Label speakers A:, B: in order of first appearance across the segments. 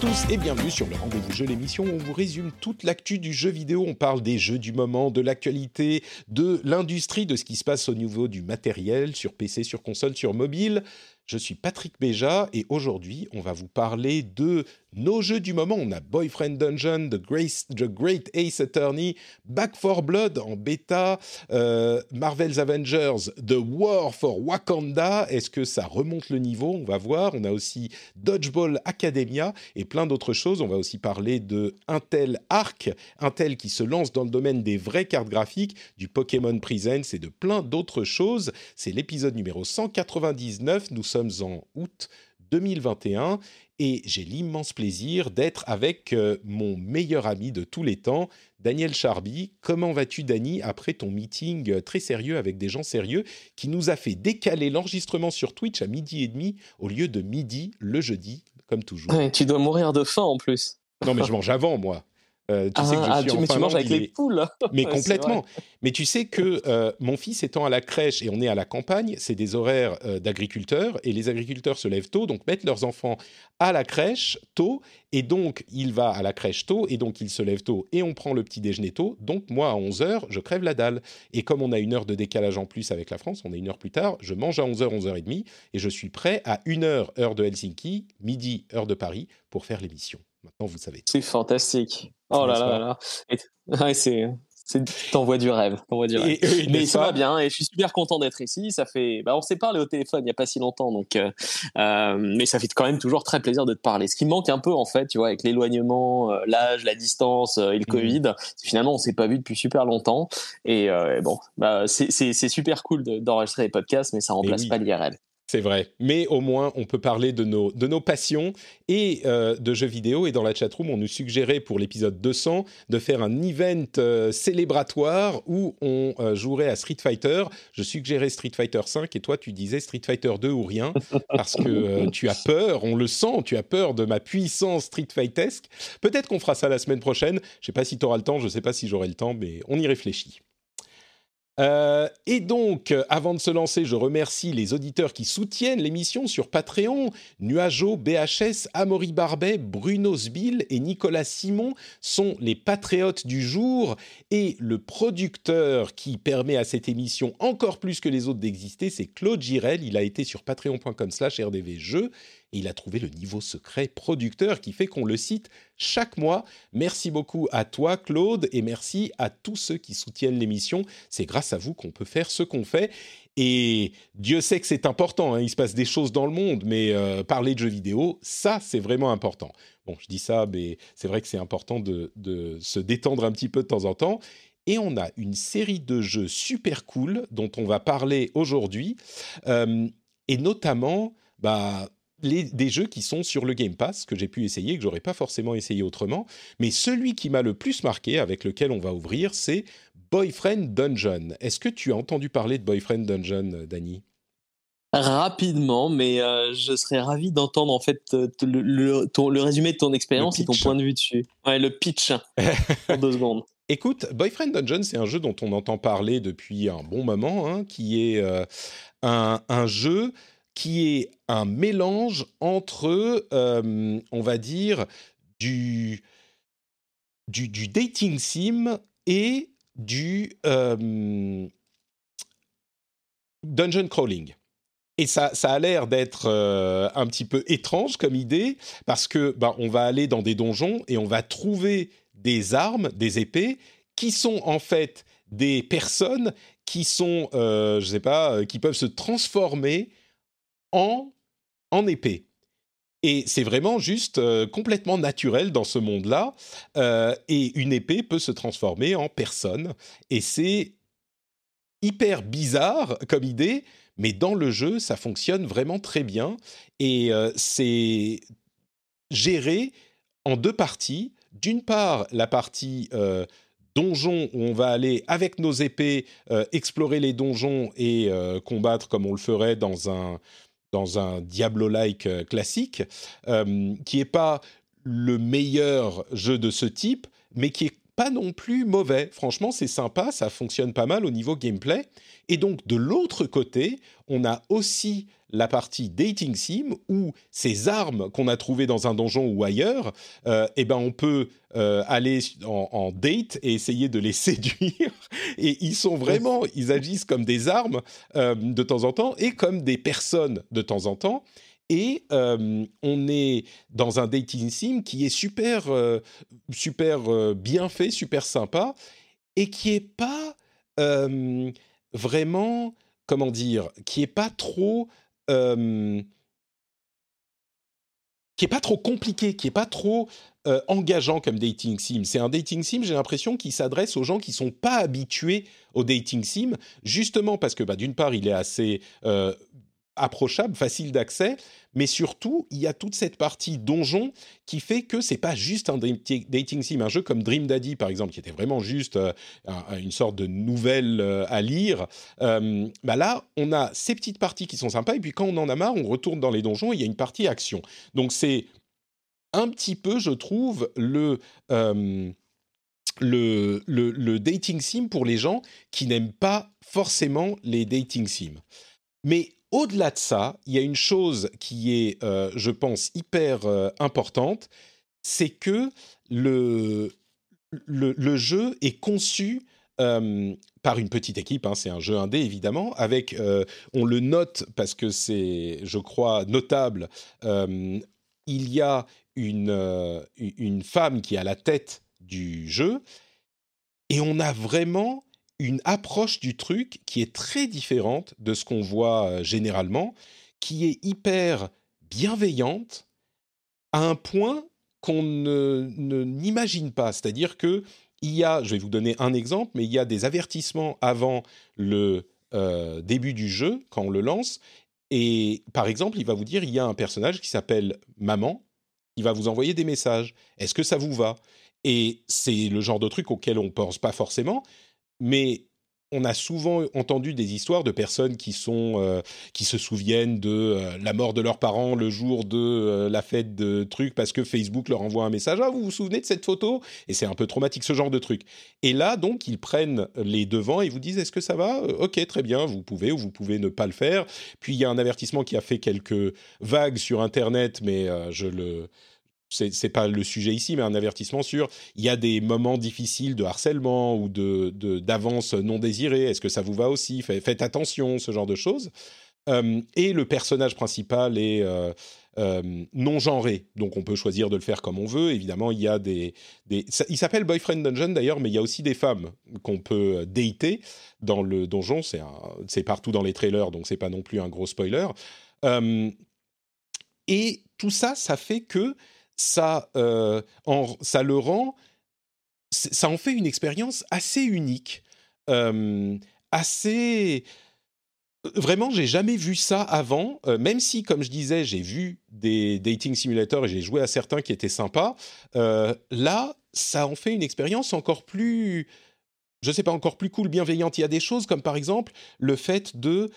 A: Tous et bienvenue sur le Rendez-vous Jeu, l'émission où on vous résume toute l'actu du jeu vidéo. On parle des jeux du moment, de l'actualité, de l'industrie, de ce qui se passe au niveau du matériel sur PC, sur console, sur mobile. Je suis Patrick Béja et aujourd'hui, on va vous parler de nos jeux du moment. On a Boyfriend Dungeon, The, Great Ace Attorney, Back for Blood en bêta, euh, Marvel's Avengers, The War for Wakanda. Est-ce que ça remonte le niveau? On va voir. On a aussi Dodgeball Academia et plein d'autres choses. On va aussi parler de Intel Arc, Intel qui se lance dans le domaine des vraies cartes graphiques, du Pokémon Presents et de plein d'autres choses. C'est l'épisode numéro 199. Nous sommes en août 2021 et j'ai l'immense plaisir d'être avec euh, mon meilleur ami de tous les temps, Daniel Charby. Comment vas-tu, Dani, après ton meeting euh, très sérieux avec des gens sérieux qui nous a fait décaler l'enregistrement sur Twitch à midi et demi au lieu de midi le jeudi, comme toujours?
B: Tu dois mourir de faim en plus.
A: Non, mais je mange avant, moi. Euh, tu
B: Ah,
A: sais que je
B: ah,
A: suis
B: tu,
A: en
B: mais
A: Finlande,
B: avec
A: il
B: les
A: est-
B: poules.
A: mais complètement. Mais tu sais que euh, mon fils étant à la crèche et on est à la campagne, c'est des horaires euh, d'agriculteurs et les agriculteurs se lèvent tôt, donc mettent leurs enfants à la crèche tôt et donc il va à la crèche tôt et donc il se lève tôt et on prend le petit déjeuner tôt. Donc moi à 11h, je crève la dalle. Et comme on a une heure de décalage en plus avec la France, on est une heure plus tard, je mange à 11h, 11h30 et je suis prêt à 1h heure de Helsinki, midi heure de Paris pour faire l'émission. Maintenant vous savez.
B: C'est fantastique. Oh là là là là. Et- ouais, c'est, c'est, t'envoies du rêve. Du rêve.
A: Et- et-
B: Mais ça va bien et je suis super content d'être ici. Ça fait, bah, on s'est parlé au téléphone il y a pas si longtemps, donc, euh, euh, mais ça fait quand même toujours très plaisir de te parler. Ce qui manque un peu en fait, tu vois, avec l'éloignement, euh, l'âge, la distance et le
A: Mhm.
B: Covid, finalement on s'est pas vu depuis super longtemps. Et bon, bah, c'est, super cool de- d'enregistrer les podcasts, mais ça remplace
A: oui.
B: pas l'IRL.
A: C'est vrai, mais au moins on peut parler de nos, de nos passions et euh, de jeux vidéo. Et dans la chatroom, on nous suggérait pour l'épisode 200 de faire un event euh, célébratoire où on euh, jouerait à Street Fighter. Je suggérais Street Fighter 5 et toi tu disais Street Fighter 2 ou rien parce que tu as peur, on le sent, tu as peur de ma puissance Street Fightesque. Peut-être qu'on fera ça la semaine prochaine. Je sais pas si tu auras le temps, je sais pas si j'aurai le temps, mais on y réfléchit. Euh, et donc, euh, avant de se lancer, je remercie les auditeurs qui soutiennent l'émission sur Patreon. Nuageau, BHS, Amaury Barbet, Bruno Sbill et Nicolas Simon sont les patriotes du jour. Et le producteur qui permet à cette émission encore plus que les autres d'exister, c'est Claude Girel. Il a été sur patreon.com slash rdvjeux et il a trouvé le niveau secret producteur qui fait qu'on le cite chaque mois. Merci beaucoup à toi, Claude, et merci à tous ceux qui soutiennent l'émission. C'est grâce à vous qu'on peut faire ce qu'on fait. Et Dieu sait que c'est important, hein, il se passe des choses dans le monde, mais euh, parler de jeux vidéo, ça, c'est vraiment important. Bon, je dis ça, mais c'est vrai que c'est important de, se détendre un petit peu de temps en temps. Et on a une série de jeux super cool dont on va parler aujourd'hui, Euh, et notamment bah, les- des jeux qui sont sur le Game Pass, que j'ai pu essayer, que j'aurais pas forcément essayé autrement. Mais celui qui m'a le plus marqué, avec lequel on va ouvrir, c'est Boyfriend Dungeon. Est-ce que tu as entendu parler de Boyfriend Dungeon, Dany
B: Rapidement, mais euh, je serais ravi d'entendre en fait euh, le, le- ton- le résumé de ton expérience et ton point de vue dessus. Ouais, le pitch en deux secondes.
A: Écoute, Boyfriend Dungeon, c'est un jeu dont on entend parler depuis un bon moment, hein, qui est euh, un, un jeu qui est un mélange entre, euh, on va dire, du, du, dating sim et du euh, dungeon crawling. Et ça, ça a l'air d'être euh, un petit peu étrange comme idée, parce que bah, on va aller dans des donjons et on va trouver des armes, des épées, qui sont en fait des personnes qui sont, je sais pas, qui peuvent se transformer en épée. Et c'est vraiment juste complètement naturel dans ce monde-là. et une épée peut se transformer en personne. Et c'est hyper bizarre comme idée, mais dans le jeu, ça fonctionne vraiment très bien. Et euh, c'est géré en deux parties. D'une part, la partie euh, donjon où on va aller avec nos épées euh, explorer les donjons et combattre comme on le ferait dans un dans un Diablo-like classique, qui n'est pas le meilleur jeu de ce type, mais qui est pas non plus mauvais. Franchement, c'est sympa, ça fonctionne pas mal au niveau gameplay. Et donc, de l'autre côté, on a aussi la partie dating sim où ces armes qu'on a trouvées dans un donjon ou ailleurs, euh, eh ben on peut euh, aller en, date et essayer de les séduire. Et ils sont vraiment, ils agissent comme des armes euh, de temps en temps et comme des personnes de temps en temps. Et on est dans un dating sim qui est super, super bien fait, super sympa, et qui est pas vraiment, comment dire, qui est pas trop, qui est pas trop compliqué, qui est pas trop engageant comme dating sim. C'est un dating sim, j'ai l'impression, qui s'adresse aux gens qui sont pas habitués au dating sim, justement parce que, bah, d'une part, il est assez approchable, facile d'accès, mais surtout il y a toute cette partie donjon qui fait que c'est pas juste un dating sim, un jeu comme Dream Daddy par exemple, qui était vraiment juste euh, une sorte de nouvelle euh, à lire. Euh, bah là, on a ces petites parties qui sont sympas, et puis quand on en a marre, on retourne dans les donjons. Et il y a une partie action. Donc c'est un petit peu, je trouve, le le, le, le, dating sim pour les gens qui n'aiment pas forcément les dating sims. Mais au-delà de ça, il y a une chose qui est, euh, je pense, hyper euh, importante, c'est que le, jeu est conçu euh, par une petite équipe, hein, c'est un jeu indé évidemment, avec, on le note parce que c'est, je crois, notable, il y a une, une femme qui est la tête du jeu, et on a vraiment une approche du truc qui est très différente de ce qu'on voit euh, généralement, qui est hyper bienveillante à un point qu'on ne, n'imagine pas. C'est-à-dire que il y a, je vais vous donner un exemple, mais il y a des avertissements avant le euh, début du jeu quand on le lance. Et par exemple, il va vous dire il y a un personnage qui s'appelle Maman. Il va vous envoyer des messages. Est-ce que ça vous va? Et c'est le genre de truc auquel on pense pas forcément, mais on a souvent entendu des histoires de personnes qui sont euh, qui se souviennent de euh, la mort de leurs parents le jour de euh, la fête de trucs parce que Facebook leur envoie un message ah vous vous souvenez de cette photo? Et c'est un peu traumatique ce genre de truc et là donc ils prennent les devants et vous disent est-ce que ça va? Ok très bien vous pouvez ou vous pouvez ne pas le faire. Puis il y a un avertissement qui a fait quelques vagues sur internet mais je le c'est pas le sujet ici, mais un avertissement sur il y a des moments difficiles de harcèlement ou de d'avance non désirée. Est-ce que ça vous va aussi? Faites attention, ce genre de choses. Euh, et le personnage principal est euh, euh, non genré, donc on peut choisir de le faire comme on veut. Évidemment, il y a des, il s'appelle Boyfriend Dungeon d'ailleurs, mais il y a aussi des femmes qu'on peut dater dans le donjon. C'est partout dans les trailers, donc c'est pas non plus un gros spoiler. et tout ça, ça fait que ça, euh, ça le rend, ça en fait une expérience assez unique, euh, assez. Vraiment, j'ai jamais vu ça avant, euh, même si, comme je disais, j'ai vu des dating simulators et j'ai joué à certains qui étaient sympas. là, ça en fait une expérience encore plus, je sais pas, encore plus cool, bienveillante. Il y a des choses comme par exemple le fait de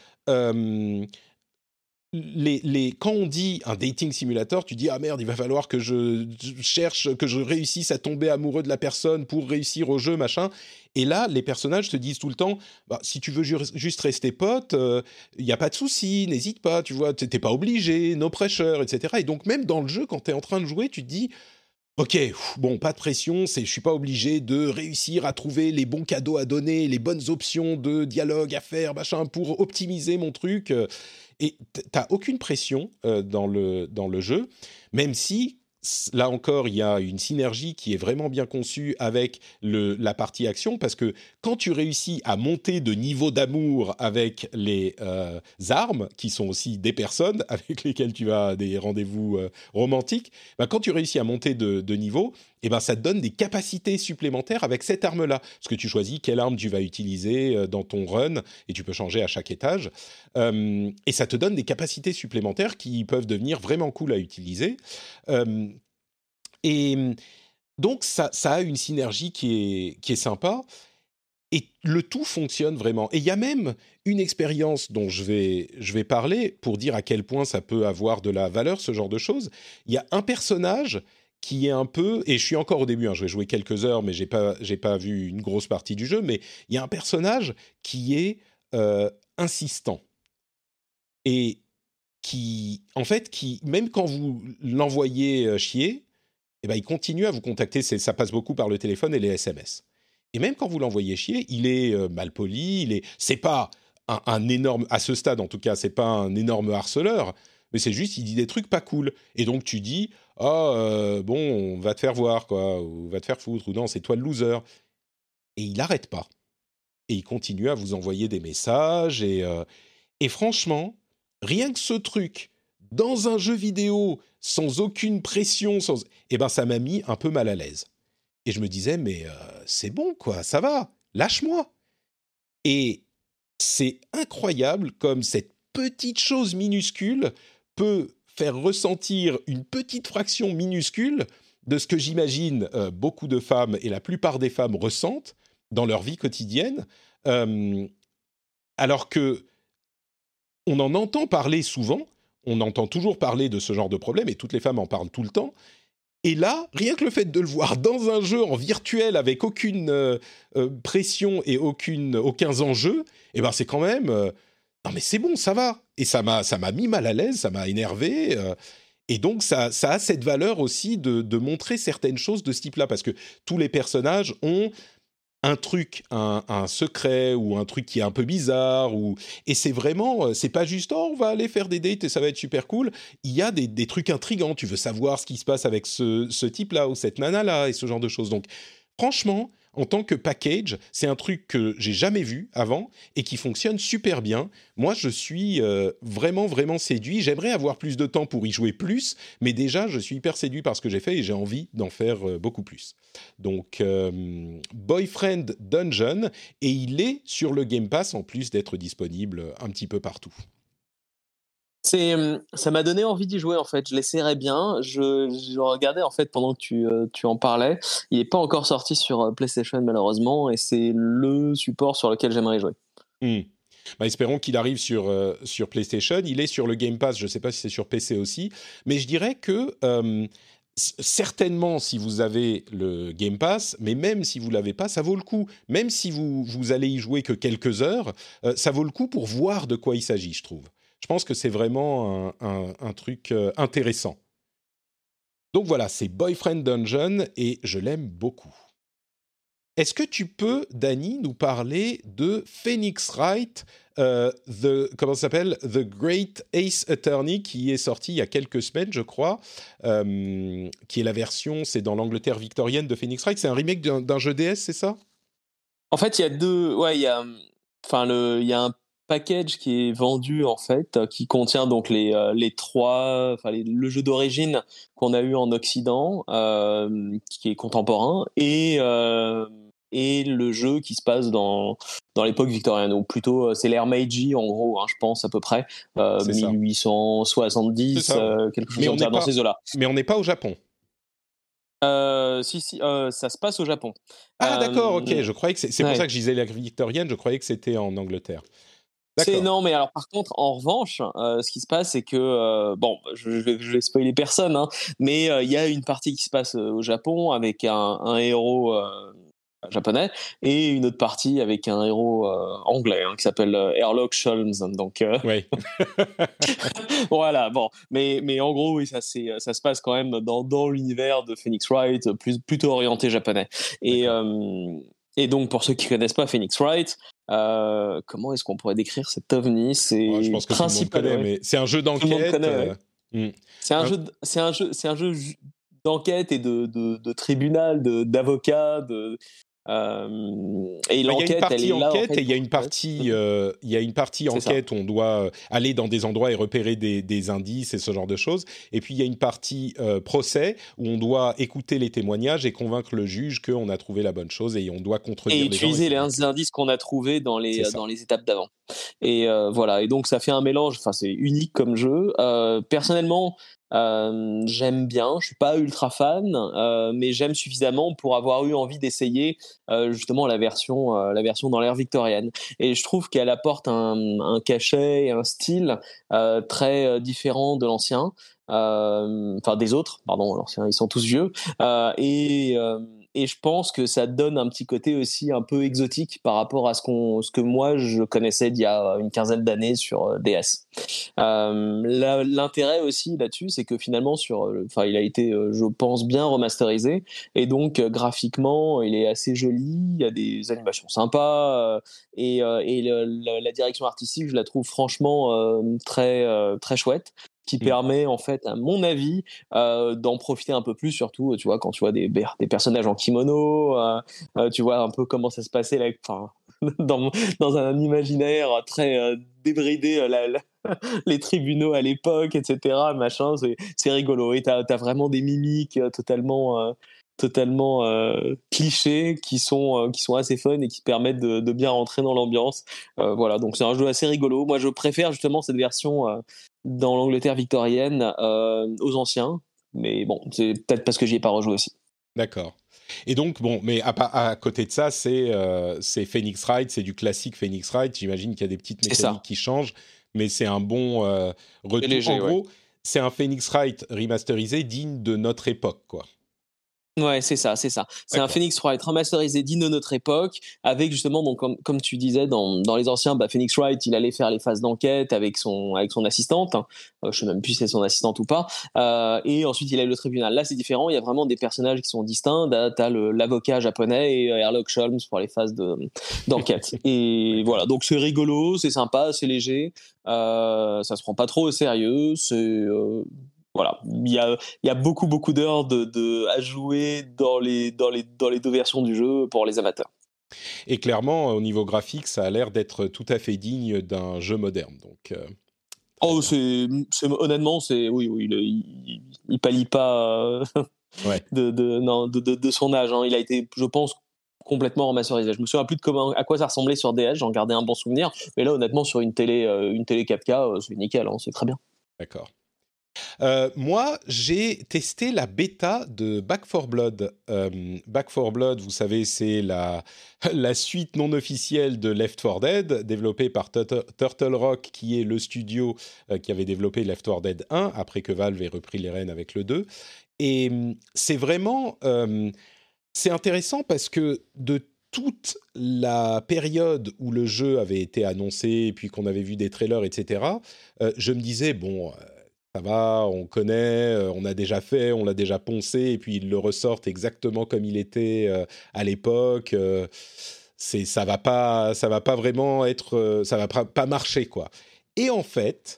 A: les, quand on dit un dating simulator, tu dis ah merde, il va falloir que je cherche, que je réussisse à tomber amoureux de la personne pour réussir au jeu, machin. Et là, les personnages te disent tout le temps, bah, si tu veux juste rester pote, il euh, n'y a pas de souci, n'hésite pas, tu vois, t'es pas obligé, no pressure, etc. Et donc même dans le jeu, quand tu es en train de jouer, tu te dis, ok, bon, pas de pression, c'est, je suis pas obligé de réussir à trouver les bons cadeaux à donner, les bonnes options de dialogue à faire, machin, pour optimiser mon truc. Et t'as aucune pression euh, dans, le, dans le jeu, même si là encore, il y a une synergie qui est vraiment bien conçue avec le, la partie action, parce que quand tu réussis à monter de niveau d'amour avec les euh, armes, qui sont aussi des personnes avec lesquelles tu as des rendez-vous euh, romantiques, bah, quand tu réussis à monter de, de niveau, eh ben, ça te donne des capacités supplémentaires avec cette arme-là. Parce que tu choisis quelle arme tu vas utiliser euh, dans ton run, et tu peux changer à chaque étage. Euh, et ça te donne des capacités supplémentaires qui peuvent devenir vraiment cool à utiliser. Euh, et donc, ça, ça, a une synergie qui est, qui est sympa. Et le tout fonctionne vraiment. Et il y a même une expérience dont je vais, je vais parler pour dire à quel point ça peut avoir de la valeur, ce genre de choses. Il y a un personnage qui est un peu, et je suis encore au début, hein, je vais jouer quelques heures, mais j'ai pas, j'ai pas vu une grosse partie du jeu, mais il y a un personnage qui est euh, insistant et qui, en fait, qui même quand vous l'envoyez euh, chier, eh ben, il continue à vous contacter. Ça passe beaucoup par le téléphone et les SMS. Et même quand vous l'envoyez chier, il est euh, mal poli. Il est, c'est pas un, un, énorme, à ce stade en tout cas, c'est pas un énorme harceleur, mais c'est juste il dit des trucs pas cool. Et donc tu dis ah euh, bon, on va te faire voir quoi, ou va te faire foutre, ou non, c'est toi le loser. Et il n'arrête pas. Et il continue à vous envoyer des messages. Et, euh, et franchement, rien que ce truc, dans un jeu vidéo, sans aucune pression, sans... eh ben ça m'a mis un peu mal à l'aise. Et je me disais, mais euh, c'est bon, quoi, ça va, lâche-moi. Et c'est incroyable comme cette petite chose minuscule peut faire ressentir une petite fraction minuscule de ce que j'imagine euh, beaucoup de femmes et la plupart des femmes ressentent dans leur vie quotidienne, euh, alors que on en entend parler souvent, on entend toujours parler de ce genre de problème et toutes les femmes en parlent tout le temps. Et là, rien que le fait de le voir dans un jeu en virtuel avec aucune euh, pression et aucune, aucun enjeu, eh ben c'est quand même non mais c'est bon, ça va. Et ça m'a ça m'a mis mal à l'aise, ça m'a énervé. Euh, et donc ça, ça a cette valeur aussi de, de montrer certaines choses de ce type-là parce que tous les personnages ont un truc, un, secret ou un truc qui est un peu bizarre ou et c'est vraiment, c'est pas juste oh on va aller faire des dates et ça va être super cool. Il y a des, des trucs intrigants. Tu veux savoir ce qui se passe avec ce, ce type-là ou cette nana-là et ce genre de choses. Donc franchement, en tant que package, c'est un truc que j'ai jamais vu avant et qui fonctionne super bien. Moi, je suis euh, vraiment, vraiment séduit. J'aimerais avoir plus de temps pour y jouer plus, mais déjà, je suis hyper séduit par ce que j'ai fait et j'ai envie d'en faire euh, beaucoup plus. Donc, euh, Boyfriend Dungeon, et il est sur le Game Pass en plus d'être disponible un petit peu partout.
B: C'est, ça m'a donné envie d'y jouer en fait. Je l'essaierai bien. Je, regardais en fait pendant que tu, tu en parlais. Il n'est pas encore sorti sur PlayStation malheureusement et c'est le support sur lequel j'aimerais jouer.
A: Mmh. Bah, espérons qu'il arrive sur, sur PlayStation. Il est sur le Game Pass. Je ne sais pas si c'est sur PC aussi, mais je dirais que certainement si vous avez le Game Pass, mais même si vous l'avez pas, ça vaut le coup. Même si vous vous allez y jouer que quelques heures, ça vaut le coup pour voir de quoi il s'agit, je trouve. Je pense que c'est vraiment un, un, truc euh, intéressant. Donc voilà, c'est Boyfriend Dungeon et je l'aime beaucoup. Est-ce que tu peux, Danny, nous parler de Phoenix Wright, euh, the, comment s'appelle? The Great Ace Attorney, qui est sorti il y a quelques semaines, je crois, euh, qui est la version, c'est dans l'Angleterre victorienne de Phoenix Wright. C'est un remake d'un jeu DS, c'est ça?
B: En fait, il y a deux. Ouais, il y a. Enfin, il y a un package qui est vendu en fait, qui contient donc les, euh, les trois, enfin les, le jeu d'origine qu'on a eu en Occident, euh, qui est contemporain, et euh, et le jeu qui se passe dans dans l'époque victorienne, ou plutôt c'est l'ère Meiji en gros, hein, je pense à peu près 1870, quelque chose comme ça dans ces eaux-là.
A: Mais on n'est pas au Japon.
B: Euh, si, si, euh, ça se passe au Japon.
A: Ah, d'accord, ok. Je croyais que c'est ouais. pour ça que je disais la victorienne. Je croyais que c'était en Angleterre.
B: C'est non, mais alors par contre, en revanche, euh, ce qui se passe, c'est que euh, bon, je, je, vais, je vais spoiler personne, hein, mais il euh, y a une partie qui se passe au Japon avec un, un héros japonais et une autre partie avec un héros anglais hein, qui s'appelle Airlock Sholmes. Donc
A: oui.
B: voilà, bon, mais mais en gros, oui, ça ça se passe quand même dans dans l'univers de Phoenix Wright, plus plutôt orienté japonais. Et et donc, pour ceux qui connaissent pas Phoenix Wright, euh, comment est-ce qu'on pourrait décrire cet ovni? C'est
A: ouais, je pense que principalement, mais c'est un jeu d'enquête.
B: Euh... Mm. C'est un, ah. jeu, c'est un jeu, c'est un jeu d'enquête et de, de, de tribunal, d'avocat, de,
A: euh, et l'enquête, elle est là. Enquête, et il y a une partie, euh, il y a une partie enquête où on doit euh, aller dans des endroits et repérer des, des, indices et ce genre de choses. Et puis il y a une partie procès où on doit écouter les témoignages et convaincre le juge qu'on a trouvé la bonne chose et on doit contredire.
B: Et utiliser les, indices qu'on a trouvés dans les dans les étapes d'avant. Et voilà. Et donc ça fait un mélange. Enfin, c'est unique comme jeu. personnellement, euh, j'aime bien, je suis pas ultra fan, euh, mais j'aime suffisamment pour avoir eu envie d'essayer euh, justement la version, la version dans l'ère victorienne. Et je trouve qu'elle apporte un, cachet et un style très différent de l'ancien, enfin des autres, pardon, l'ancien, ils sont tous vieux, et je pense que ça donne un petit côté aussi un peu exotique par rapport à ce, qu'on, ce que moi je connaissais d'il y a une quinzaine d'années sur euh, DS. Euh, l'intérêt aussi là-dessus, c'est que finalement, sur, euh, enfin, il a été, je pense, bien remasterisé et donc graphiquement, il est assez joli. Il y a des animations sympas et, la direction artistique, je la trouve franchement très très chouette qui mmh. permet en fait, à mon avis, euh, d'en profiter un peu plus, surtout, tu vois, quand tu vois des, des personnages en kimono, euh, euh, tu vois un peu comment ça se passait là, enfin, dans, dans un imaginaire très débridé, les tribunaux à l'époque, etc. Machin, c'est rigolo. Et tu as, vraiment des mimiques totalement totalement clichés qui sont qui sont assez fun et qui permettent de, de bien rentrer dans l'ambiance. voilà, donc c'est un jeu assez rigolo. Moi, je préfère justement cette version dans l'Angleterre victorienne euh, aux anciens. Mais bon, c'est peut-être parce que j'y ai pas rejoué aussi.
A: D'accord. Et donc, bon, mais à, à côté de ça, c'est euh, Phoenix Wright, c'est du classique Phoenix Wright. J'imagine qu'il y a des petites mécaniques qui changent, mais c'est un bon euh, retour. en gros, c'est un Phoenix Wright remasterisé digne de notre époque, quoi.
B: Ouais, c'est ça, c'est ça. C'est un Phoenix Wright remasterisé digne de notre époque, avec justement, donc, comme, comme tu disais, dans, dans les anciens, bah, Phoenix Wright, il allait faire les phases d'enquête avec son, avec son assistante. Hein. Euh, je sais même plus si c'est son assistante ou pas. Euh, et ensuite, il a le tribunal. Là, c'est différent. Il y a vraiment des personnages qui sont distincts. T'as l'avocat japonais et euh, Sherlock Holmes pour les phases d'enquête. et voilà. Donc, c'est rigolo, c'est sympa, c'est léger. Euh, ça se prend pas trop au sérieux. C'est, euh, voilà, il y a, il y a beaucoup beaucoup d'heures de, de, à jouer dans les, dans, les, dans les deux versions du jeu pour les amateurs.
A: Et clairement, au niveau graphique, ça a l'air d'être tout à fait digne d'un jeu moderne. Donc, euh,
B: oh, c'est, honnêtement, c'est oui, oui, il, il, pallie pas ouais. de, de, non, de, de, son âge. Hein. Il a été, je pense, complètement remasterisé. Je me souviens plus de comment, à quoi ça ressemblait sur DS. J'en gardais un bon souvenir, mais là, honnêtement, sur une télé, euh, une télé 4K, euh, c'est nickel. Hein, c'est très bien.
A: D'accord. Euh, moi, j'ai testé la bêta de Back 4 Blood. Euh, Back 4 Blood, vous savez, c'est la, la suite non officielle de Left 4 Dead, développée par Turtle Rock, qui est le studio euh, qui avait développé Left 4 Dead 1, après que Valve ait repris les rênes avec le 2. Et hum, c'est vraiment... c'est intéressant parce que de toute la période où le jeu avait été annoncé, puis qu'on avait vu des trailers, etc., je me disais, bon ça va, on connaît, euh, on a déjà fait, on l'a déjà poncé, et puis ils le ressortent exactement comme il était euh, à l'époque. Euh, c'est, ça va pas, ça va pas vraiment être, ça va pas marcher quoi. Et en fait,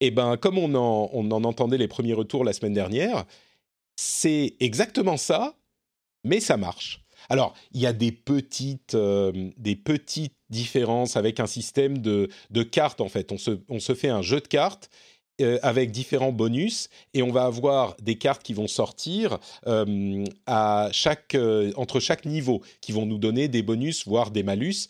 A: eh ben, comme on en, on en entendait les premiers retours la semaine dernière, c'est exactement ça, mais ça marche. Alors, il y a des petites, des petites différences avec un système de, de cartes, en fait. On se, on se fait un jeu de cartes euh, avec différents bonus et on va avoir des cartes qui vont sortir euh, à chaque, euh, entre chaque niveau qui vont nous donner des bonus voire des malus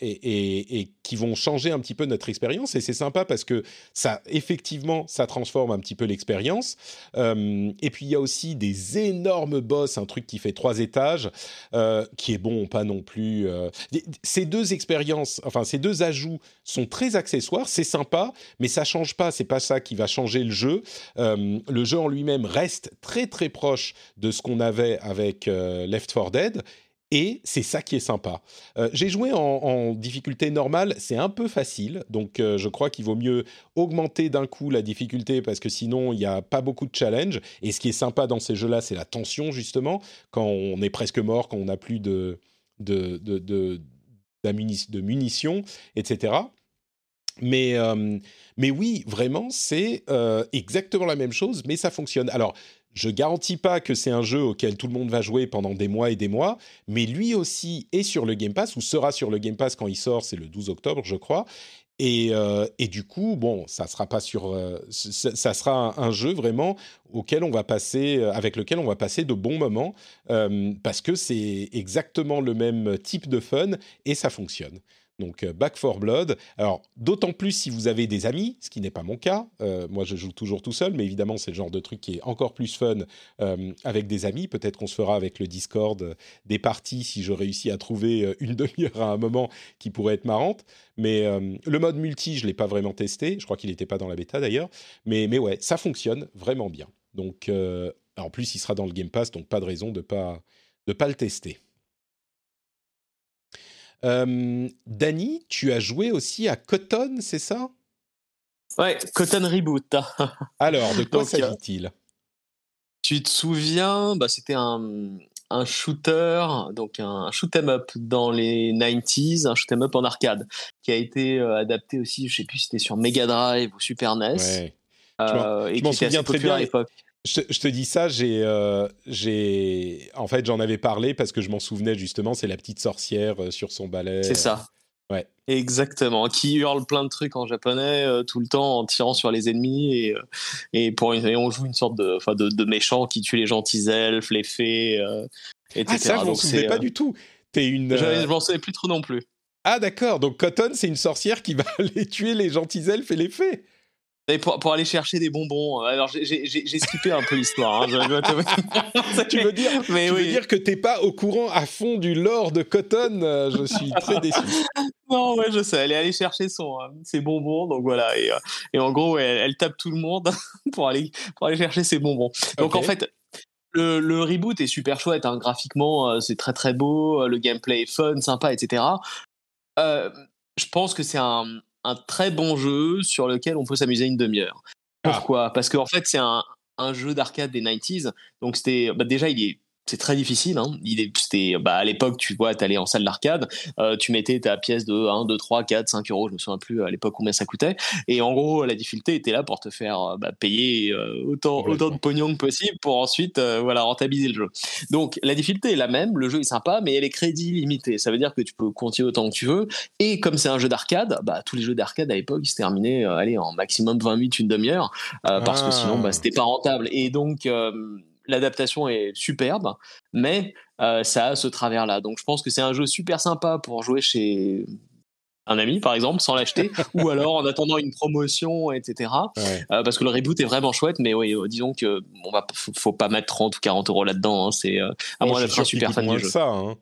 A: et, qui vont changer un petit peu notre expérience. Et c'est sympa parce que ça effectivement ça transforme un petit peu l'expérience. Et puis il y a aussi des énormes boss un truc qui fait trois étages qui est bon pas non plus ces deux expériences enfin ces deux ajouts sont très accessoires c'est sympa mais ça change pas c'est pas ça qui va changer le jeu. Euh, le jeu en lui-même reste très très proche de ce qu'on avait avec euh, Left 4 Dead. Et c'est ça qui est sympa. Euh, j'ai joué en, difficulté normale, c'est un peu facile, donc je crois qu'il vaut mieux augmenter d'un coup la difficulté parce que sinon il n'y a pas beaucoup de challenge. Et ce qui est sympa dans ces jeux-là, c'est la tension justement, quand on est presque mort, quand on n'a plus de, munitions, etc. Mais, euh, mais oui, vraiment, c'est euh, exactement la même chose, mais ça fonctionne. Alors, je garantis pas que c'est un jeu auquel tout le monde va jouer pendant des mois et des mois, mais lui aussi est sur le Game Pass ou sera sur le Game Pass quand il sort, c'est le 12 octobre, je crois. Et, euh, et, du coup, bon, ça sera pas sur, ça, sera un, jeu vraiment auquel on va passer, avec lequel on va passer de bons moments parce que c'est exactement le même type de fun et ça fonctionne donc euh, Back for Blood. Alors, d'autant plus si vous avez des amis, ce qui n'est pas mon cas. Euh, moi, je joue toujours tout seul, mais évidemment, c'est le genre de truc qui est encore plus fun euh, avec des amis. Peut-être qu'on se fera avec le Discord des parties si je réussis à trouver une demi-heure à un moment qui pourrait être marrante. Mais le mode multi, je l'ai pas vraiment testé. Je crois qu'il n'était pas dans la bêta d'ailleurs. Mais, mais ouais, ça fonctionne vraiment bien. Donc, en plus, il sera dans le Game Pass, donc pas de raison de pas, de pas le tester. Euh, Danny, tu as joué aussi à Cotton, c'est ça?
B: Ouais, Cotton Reboot.
A: Alors, de quoi s'agit-il?
B: Tu te souviens, bah, c'était un, un, shooter, donc un shoot 'em up dans les 90s, un shoot 'em up en arcade, qui a été euh, adapté aussi, je sais plus si c'était sur Mega Drive ou Super NES. Ouais.
A: Euh, je m'en souviens très bien à l'époque. Je, te dis ça, euh, j'ai, en fait, j'en avais parlé parce que je m'en souvenais justement. C'est la petite sorcière euh, sur son balai.
B: C'est ça.
A: Ouais.
B: Exactement. Qui hurle plein de trucs en japonais euh, tout le temps en tirant sur les ennemis et, et pour on joue une sorte de, de, de méchant qui tue les gentils elfes, les fées, etc.
A: Ah ça, je m'en souvenais pas du tout.
B: T'es une. Je m'en souvenais plus trop non plus.
A: Ah d'accord. Donc Cotton, c'est une sorcière qui va aller tuer les gentils elfes et les fées.
B: Pour, pour, aller chercher des bonbons. Alors j'ai skippé un peu l'histoire. Hein.
A: tu veux dire, mais tu veux dire que t'es pas au courant à fond du lore de Cotton euh, Je suis très déçu.
B: non, ouais, je sais. Elle est allée chercher son, euh, ses bonbons, donc voilà. Et, euh, et en gros, elle, tape tout le monde pour aller pour aller chercher ses bonbons. Donc en fait, le, le, reboot est super chouette. Hein. Graphiquement, c'est très très beau. Le gameplay est fun, sympa, etc. je pense que c'est un un très bon jeu sur lequel on peut s'amuser une demi-heure. Ah. Pourquoi? Parce qu'en fait, c'est un, un, jeu d'arcade des 90s. Donc, c'était bah, déjà, il est c'est très difficile. Hein. Il est, bah, à l'époque, tu vois, tu allais en salle d'arcade, euh, tu mettais ta pièce de 1, 2, 3, 4, 5 euros, je me souviens plus à l'époque combien ça coûtait. Et en gros, la difficulté était là pour te faire euh, bah, payer euh, autant, autant de pognon que possible pour ensuite voilà, rentabiliser le jeu. Donc la difficulté est la même, le jeu est sympa, mais elle est crédit limité. Ça veut dire que tu peux continuer autant que tu veux. Et comme c'est un jeu d'arcade, bah, tous les jeux d'arcade à l'époque, ils se terminaient allez, en maximum 20 minutes, une demi-heure, parce que sinon, bah, ah. c'était pas rentable. Et donc l'adaptation est superbe, mais euh, ça a ce travers-là. Donc je pense que c'est un jeu super sympa pour jouer chez un ami, par exemple, sans l'acheter, ou alors en attendant une promotion, etc. Euh, parce que le reboot est vraiment chouette, mais oui, euh, disons que on va, faut, pas mettre 30 ou 40 euros là-dedans. Hein, c'est à
A: moi d'être un super fan du jeu. Ça, hein.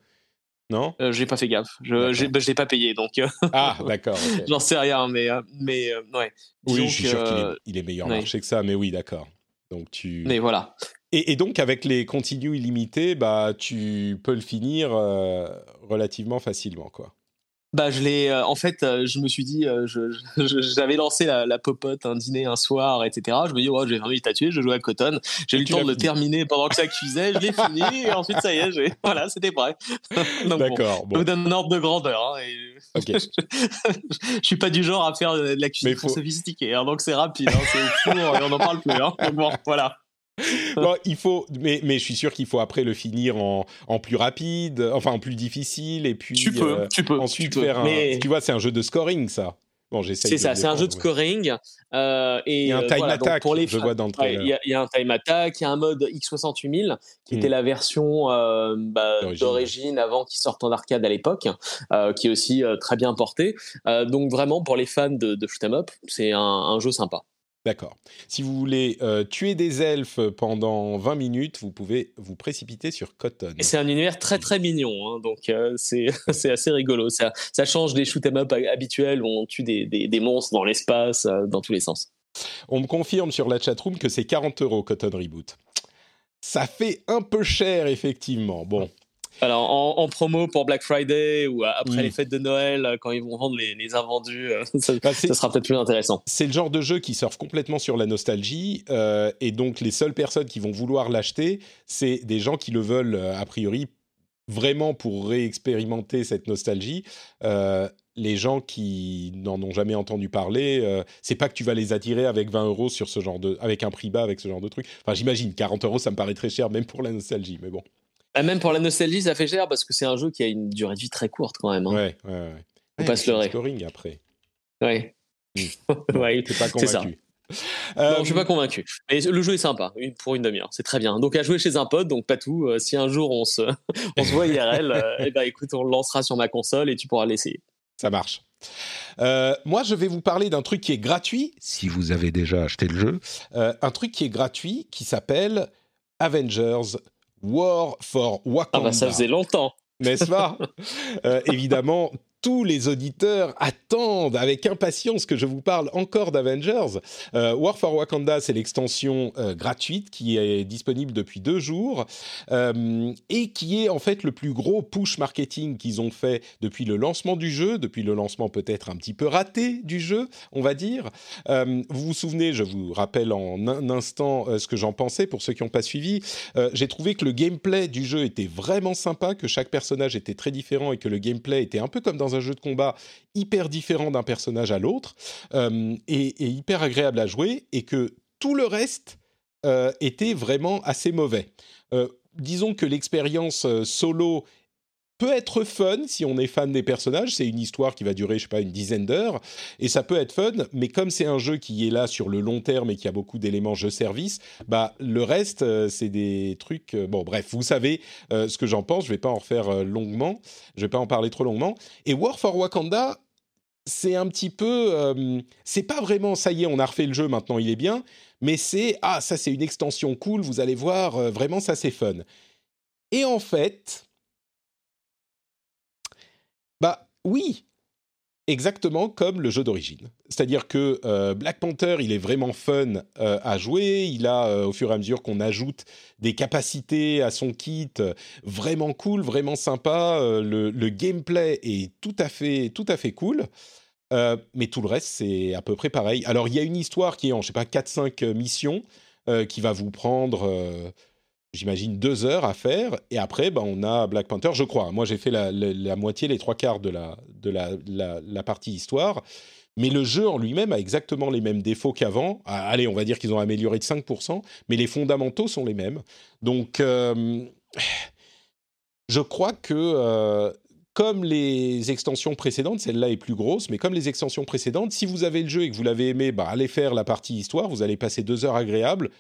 A: Non?
B: J'ai pas fait gaffe. Je j'ai, bah, l'ai pas payé, donc.
A: ah, d'accord.
B: J'en sais rien, mais mais ouais.
A: oui, je suis sûr qu'il est, meilleur marché que ça, mais oui, d'accord. Donc tu.
B: Mais voilà.
A: Et, donc, avec les continues illimités, bah, tu peux le finir euh, relativement facilement, quoi.
B: Bah, je l'ai. Euh, en fait, euh, je me suis dit, j'avais lancé la, popote un dîner un soir, etc. Je me dis, ouais, j'ai envie de tuer, je joue à Coton. J'ai eu le temps de le terminer pendant que ça cuisait, je l'ai fini, et ensuite, ça y est, voilà, c'était prêt.
A: D'accord.
B: Bon. Je vous donne un ordre de grandeur. Hein, je, suis pas du genre à faire de la cuisine trop sophistiquée, hein, donc c'est rapide, hein, c'est et on n'en parle plus. Hein, donc bon, voilà.
A: il faut, mais, mais je suis sûr qu'il faut après le finir en, en, plus rapide, enfin en plus difficile, et puis
B: tu peux,
A: euh,
B: tu peux,
A: ensuite faire un. Tu vois, c'est un jeu de scoring, ça. Bon,
B: c'est ça, c'est un jeu de scoring.
A: Euh, et il y a un euh, time attack, pour les je vois dans le
B: trailer. Il y, a un time attack, il y a un mode X68000 qui était hmm. la version bah, d'origine avant qu'il sorte en arcade à l'époque, qui est aussi très bien porté. donc vraiment, pour les fans de, de shoot up, c'est un, un jeu sympa.
A: D'accord. Si vous voulez euh, tuer des elfes pendant 20 minutes, vous pouvez vous précipiter sur Cotton.
B: c'est un univers très très mignon, hein, donc euh, c'est assez rigolo. Ça, ça change des shoot 'em up habituels où on tue des, des, monstres dans l'espace, euh, dans tous les sens.
A: On me confirme sur la chatroom que c'est 40 euros Cotton Reboot. Ça fait un peu cher, effectivement. Bon,
B: alors, en, promo pour Black Friday ou après les fêtes de Noël, euh, quand ils vont vendre les, les invendus, euh, bah, ça, sera peut-être plus intéressant.
A: C'est le genre de jeu qui surfe complètement sur la nostalgie, euh, et donc les seules personnes qui vont vouloir l'acheter, c'est des gens qui le veulent a priori vraiment pour réexpérimenter cette nostalgie. les gens qui n'en ont jamais entendu parler, euh, c'est pas que tu vas les attirer avec 20 euros sur ce genre de, avec un prix bas, avec ce genre de truc. Enfin, j'imagine 40 euros, ça me paraît très cher, même pour la nostalgie, mais bon.
B: Ah, même pour la nostalgie, ça fait cher parce que c'est un jeu qui a une durée de vie très courte quand même. Hein.
A: Ouais, ouais, ouais.
B: Faut pas se leurrer.
A: Scoring après.
B: Ouais.
A: Hmm.
B: ouais,
A: T'es pas
B: c'est ça.
A: convaincu.
B: Non, je suis
A: Euh,
B: pas convaincu. Mais le jeu est sympa, une- pour une demi-heure, c'est très bien. Donc à jouer chez un pote, donc pas tout. euh, si un jour on se, on se voit IRL, euh, eh ben écoute, on le lancera sur ma console et tu pourras l'essayer.
A: Ça marche. Euh, moi, je vais vous parler d'un truc qui est gratuit, si vous avez déjà acheté le jeu. Euh, un truc qui est gratuit, qui s'appelle Avengers War for
B: Ah
A: Wakanda.
B: bah ça faisait longtemps.
A: n'est-ce pas? Euh, Évidemment, tous les auditeurs attendent avec impatience que je vous parle encore d'Avengers. Euh, War for Wakanda, c'est l'extension euh, gratuite qui est disponible depuis deux jours euh, et qui est en fait le plus gros push marketing qu'ils ont fait depuis le lancement du jeu, depuis le lancement peut-être un petit peu raté du jeu, on va dire. Vous vous souvenez, je vous rappelle en un instant ce que j'en pensais pour ceux qui n'ont pas suivi. J'ai trouvé que le gameplay du jeu était vraiment sympa, que chaque personnage était très différent et que le gameplay était un peu comme dans un jeu de combat hyper différent d'un personnage à l'autre euh, et, hyper agréable à jouer et que tout le reste euh, était vraiment assez mauvais. Euh, disons que l'expérience solo peut être fun si on est fan des personnages. C'est une histoire qui va durer, je sais pas, une dizaine d'heures. Et ça peut être fun, mais comme c'est un jeu qui est là sur le long terme et qui a beaucoup d'éléments jeu-service, bah, le reste, euh, c'est des trucs... euh, bon, bref, vous savez euh, ce que j'en pense. Je vais pas en refaire longuement. Je vais pas en parler trop longuement. Et War for Wakanda, c'est un petit peu... c'est pas vraiment, ça y est, on a refait le jeu, maintenant il est bien. Mais c'est, ah, ça c'est une extension cool, vous allez voir, vraiment ça c'est fun. Et en fait... Bah oui, exactement comme le jeu d'origine. C'est-à-dire que euh, Black Panther, il est vraiment fun euh, à jouer. Il a, euh, au fur et à mesure qu'on ajoute des capacités à son kit, vraiment cool, vraiment sympa. Le, gameplay est tout à fait, tout à fait cool. Mais tout le reste, c'est à peu près pareil. Alors, il y a une histoire qui est en, je sais pas, 4-5 missions qui va vous prendre, j'imagine, deux heures à faire. Et après, ben, on a Black Panther, je crois. Moi, j'ai fait la, moitié, les trois quarts de la, de la- la partie histoire. Mais le jeu en lui-même a exactement les mêmes défauts qu'avant. Ah, allez, on va dire qu'ils ont amélioré de 5%, mais les fondamentaux sont les mêmes. Donc, euh, je crois que, euh, comme les extensions précédentes, celle-là est plus grosse, mais comme les extensions précédentes, si vous avez le jeu et que vous l'avez aimé, bah, allez faire la partie histoire, vous allez passer deux heures agréables.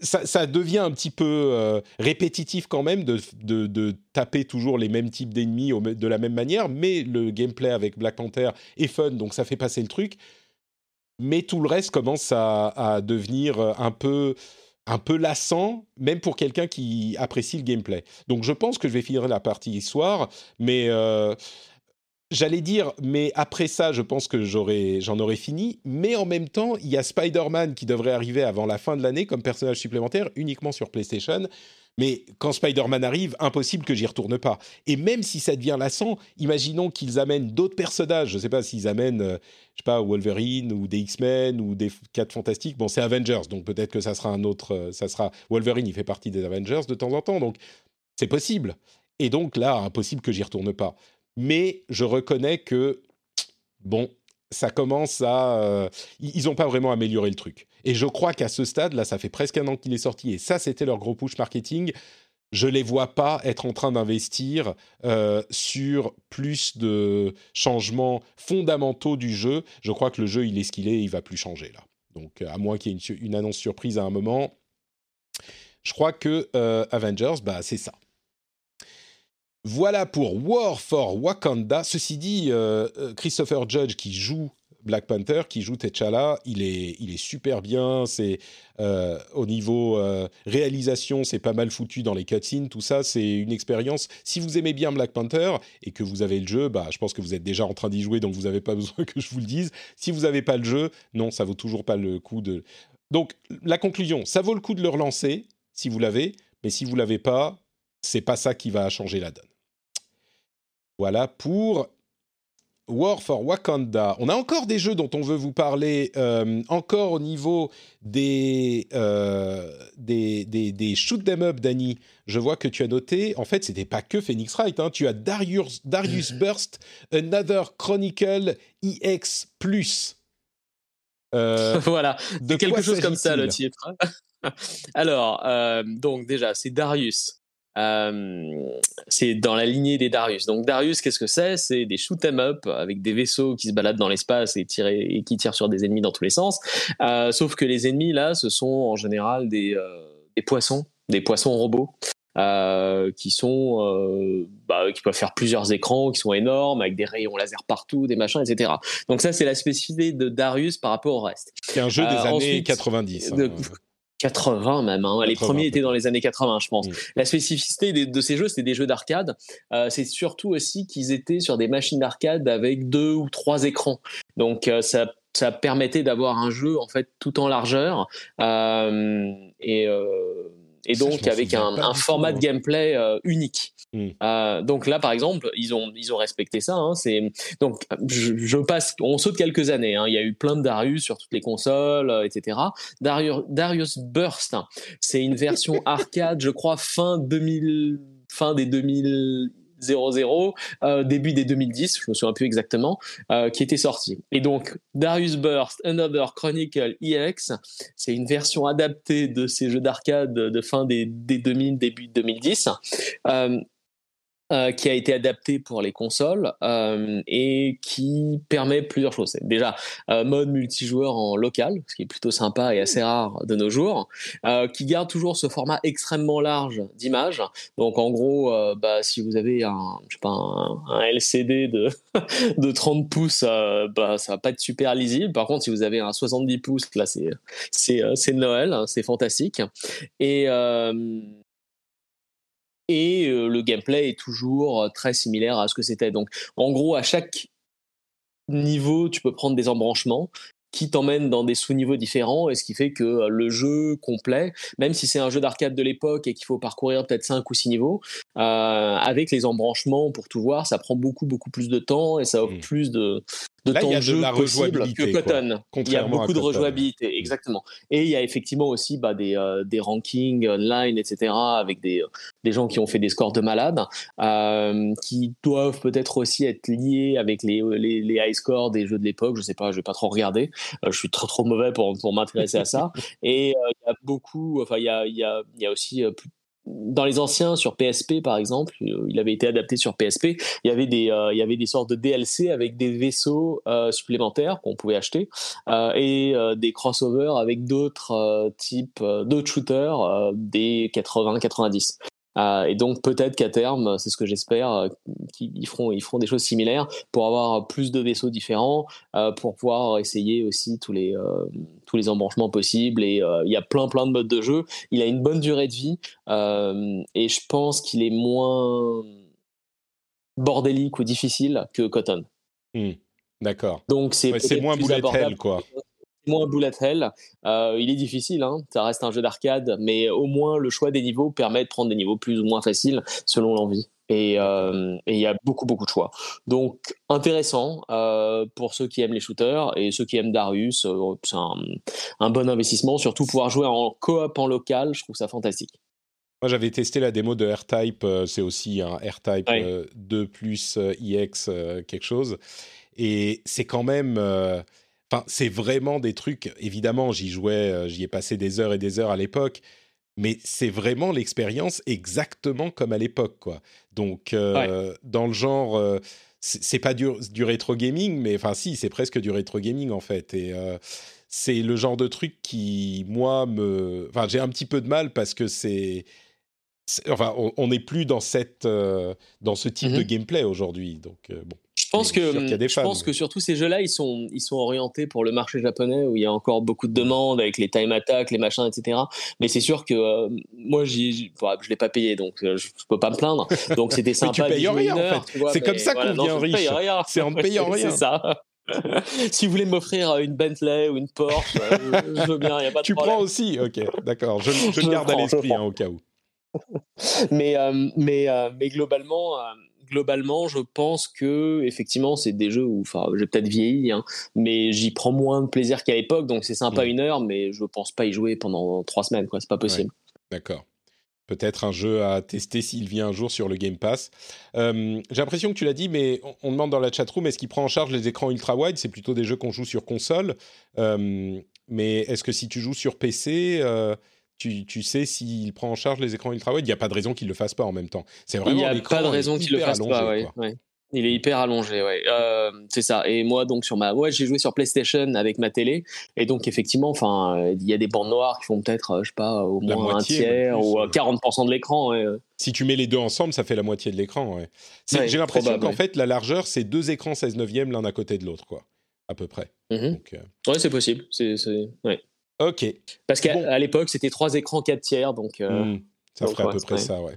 A: Ça, devient un petit peu euh, répétitif quand même de, de- taper toujours les mêmes types d'ennemis de la même manière, mais le gameplay avec Black Panther est fun, donc ça fait passer le truc. Mais tout le reste commence à, devenir euh, un peu, un peu lassant, même pour quelqu'un qui apprécie le gameplay. Donc je pense que je vais finir la partie histoire, mais euh, j'allais dire, mais après ça, je pense que j'en aurais fini. Mais en même temps, il y a Spider-Man qui devrait arriver avant la fin de l'année comme personnage supplémentaire, uniquement sur PlayStation. Mais quand Spider-Man arrive, impossible que j'y retourne pas. Et même si ça devient lassant, imaginons qu'ils amènent d'autres personnages. Je sais pas s'ils amènent, euh, je sais pas, Wolverine ou des X-Men ou des 4 Fantastiques. Bon, c'est Avengers, donc peut-être que ça sera un autre. euh, ça sera Wolverine, il fait partie des Avengers de temps en temps, donc c'est possible. Et donc là, impossible que j'y retourne pas. Mais je reconnais que bon, ça commence à. euh, ils n'ont pas vraiment amélioré le truc. Et je crois qu'à ce stade, là, ça fait presque un an qu'il est sorti, et ça, c'était leur gros push marketing. Je les vois pas être en train d'investir euh, sur plus de changements fondamentaux du jeu. Je crois que le jeu, il est ce qu'il est, il va plus changer là. Donc, euh, à moins qu'il y ait une, annonce surprise à un moment, je crois que Avengers, bah, c'est ça. Voilà pour War for Wakanda. Ceci dit, euh, euh, Christopher Judge qui joue Black Panther, qui joue T'Challa, il est, super bien. C'est euh, au niveau réalisation, c'est pas mal foutu dans les cutscenes, tout ça. C'est une expérience. Si vous aimez bien Black Panther et que vous avez le jeu, bah, je pense que vous êtes déjà en train d'y jouer, donc vous n'avez pas besoin que je vous le dise. Si vous n'avez pas le jeu, non, ça vaut toujours pas le coup de. Donc la conclusion, ça vaut le coup de le relancer si vous l'avez, mais si vous l'avez pas, c'est pas ça qui va changer la donne. Voilà pour War for Wakanda. On a encore des jeux dont on veut vous parler, euh, encore au niveau des, euh, des, des, des, shoot them up, Danny. Je vois que tu as noté, en fait, c'était pas que Phoenix Wright, hein. tu as Darius, Darius Burst, Another Chronicle EX+.
B: Euh, voilà, de quelque chose comme ça le titre. Alors, donc déjà, c'est Darius. Euh, c'est dans la lignée des Darius. Donc Darius, qu'est-ce que c'est? C'est des shoot 'em up avec des vaisseaux qui se baladent dans l'espace et, et qui tirent sur des ennemis dans tous les sens. Euh, sauf que les ennemis là, ce sont en général des, euh, des poissons, des poissons robots. qui sont bah, qui peuvent faire plusieurs écrans, qui sont énormes avec des rayons laser partout, des machins, etc. Donc ça c'est la spécificité de Darius par rapport au reste.
A: C'est un jeu des années 90.
B: 80 même. Hein. les premiers étaient dans les années 80, je pense. Mm. La spécificité de, ces jeux, c'était des jeux d'arcade. Euh, c'est surtout aussi qu'ils étaient sur des machines d'arcade avec deux ou trois écrans. Donc euh, ça, ça permettait d'avoir un jeu en fait tout en largeur euh, et et donc avec un, format de gameplay euh, unique. Hmm. Euh, donc là, par exemple, ils ont ils ont respecté ça. Hein, c'est donc je, passe, on saute quelques années. Hein, il y a eu plein de Darius sur toutes les consoles, euh, etc. Darius, Darius Burst, c'est une version arcade, je crois fin 2000, fin des 2000 00, euh, début des 2010, je me souviens plus exactement, euh, qui était sorti. Et donc, Darius Burst, Another Chronicle EX, c'est une version adaptée de ces jeux d'arcade de fin des, des 2000, début 2010. Euh, euh, qui a été adapté pour les consoles euh, et qui permet plusieurs choses. Déjà, euh, mode multijoueur en local, ce qui est plutôt sympa et assez rare de nos jours, euh, qui garde toujours ce format extrêmement large d'image. Donc en gros, euh, bah, si vous avez un, je sais pas, un, un LCD de, de 30 pouces, bah, ça va pas être super lisible. Par contre, si vous avez un 70 pouces, là c'est c'est Noël, hein, c'est fantastique. Et et le gameplay est toujours très similaire à ce que c'était. Donc, en gros, à chaque niveau, tu peux prendre des embranchements qui t'emmènent dans des sous-niveaux différents, et ce qui fait que le jeu complet, même si c'est un jeu d'arcade de l'époque et qu'il faut parcourir peut-être 5 ou 6 niveaux, euh, avec les embranchements pour tout voir, ça prend beaucoup, beaucoup plus de temps et ça offre mmh. plus de, de temps de jeu possible que Cotton. Il y a beaucoup de rejouabilité, exactement. Et il y a effectivement aussi bah, des, euh, des rankings online, etc., avec des, des gens qui ont fait des scores de malades, euh, qui doivent peut-être aussi être liés avec les, les, les, high scores des jeux de l'époque. Je sais pas, je vais pas trop regarder. Euh, je suis trop trop mauvais pour, pour m'intéresser à ça. Et il y a beaucoup, enfin il y a, y, a, y a aussi dans les anciens sur PSP par exemple, euh, il avait été adapté sur PSP. Il y avait des, euh, il y avait des sortes de DLC avec des vaisseaux euh, supplémentaires qu'on pouvait acheter et des crossovers avec d'autres types, d'autres shooters des 80-90. Euh, et donc peut-être qu'à terme, c'est ce que j'espère, euh, qu'ils feront, ils feront des choses similaires pour avoir plus de vaisseaux différents, euh, pour pouvoir essayer aussi tous les, tous les embranchements possibles. Et il y a plein plein de modes de jeu. Il a une bonne durée de vie et je pense qu'il est moins bordélique ou difficile que Cotton.
A: Hmm. D'accord.
B: Donc c'est
A: moins bullet hell, quoi
B: moins bullet hell. Euh, il est difficile, hein. ça reste un jeu d'arcade, mais au moins le choix des niveaux permet de prendre des niveaux plus ou moins faciles selon l'envie. Et euh, il y a beaucoup beaucoup de choix. Donc intéressant euh, pour ceux qui aiment les shooters et ceux qui aiment Darius, c'est un, bon investissement. Surtout pouvoir jouer en coop en local, je trouve ça fantastique.
A: Moi, j'avais testé la démo de R-Type. c'est aussi un R-Type 2 plus IX quelque chose. Et c'est quand même Enfin, c'est vraiment des trucs. Évidemment, j'y jouais, euh, j'y ai passé des heures et des heures à l'époque, mais c'est vraiment l'expérience exactement comme à l'époque, quoi. Donc, euh, dans le genre, euh, c'est pas du, du rétro gaming, mais enfin, si, c'est presque du rétro gaming en fait. Et c'est le genre de truc qui, moi, me. Enfin, j'ai un petit peu de mal parce que c'est. Enfin, on n'est plus dans cette, dans ce type de mmh gameplay aujourd'hui, donc bon.
B: Je pense que je pense que surtout ces jeux-là, ils sont ils sont orientés pour le marché japonais où il y a encore beaucoup de demandes avec les time attacks, les machins, etc. Mais c'est sûr que euh, moi, j'y, je l'ai pas payé, donc euh, je, peux pas me plaindre. Donc c'était sympa.
A: tu payes rien en fait. C'est comme ça qu'on devient riche. C'est en payant rien.
B: C'est ça. si vous voulez m'offrir une Bentley ou une Porsche, euh, je veux bien, il y a pas de
A: tu
B: problème.
A: Tu prends aussi, ok, d'accord. Je, je, garde à l'esprit hein, au cas où.
B: mais mais mais globalement globalement, je pense que effectivement, c'est des jeux où, enfin, j'ai peut-être vieilli, hein, mais j'y prends moins de plaisir qu'à l'époque, donc c'est sympa
A: Mm.
B: une heure, mais je pense pas y jouer pendant trois semaines, quoi. C'est pas possible.
A: D'accord. Peut-être un jeu à tester s'il vient un jour sur le Game Pass. Euh, J'ai l'impression que tu l'as dit, mais on, on demande dans la chatroom est-ce qu'il prend en charge les écrans ultra-wide C'est plutôt des jeux qu'on joue sur console. Euh, mais est-ce que si tu joues sur PC, euh, tu, tu sais s'il prend en charge les écrans ultra-wide Il n'y a pas de raison qu'il ne le fasse pas en même temps. C'est
B: Il n'y a pas de raison qu'il le fasse pas,
A: allongé,
B: ouais,
A: quoi.
B: ouais. Il est hyper allongé, ouais. Euh, c'est ça. Et moi, donc, sur ma, moi, j'ai joué sur PlayStation avec ma télé. Et donc, effectivement, enfin, euh, il y a des bandes noires qui font peut-être, euh, je sais pas, au moins
A: moitié,
B: un tiers
A: plus,
B: ou euh,
A: ouais.
B: 40% de l'écran. ouais.
A: Si tu mets les deux ensemble, ça fait la moitié de l'écran. ouais.
B: Ouais,
A: J'ai l'impression qu'en
B: ouais.
A: fait, la largeur, c'est deux écrans 16 neuvième l'un à côté de l'autre, quoi. À peu près. Donc, euh,
B: Ouais, c'est possible. C'est- ouais.
A: Ok.
B: Parce qu'à
A: Bon.
B: l'époque, c'était trois écrans 4 tiers. Donc, euh,
A: Hmm, ça
B: donc,
A: ferait à peu près ça, ouais.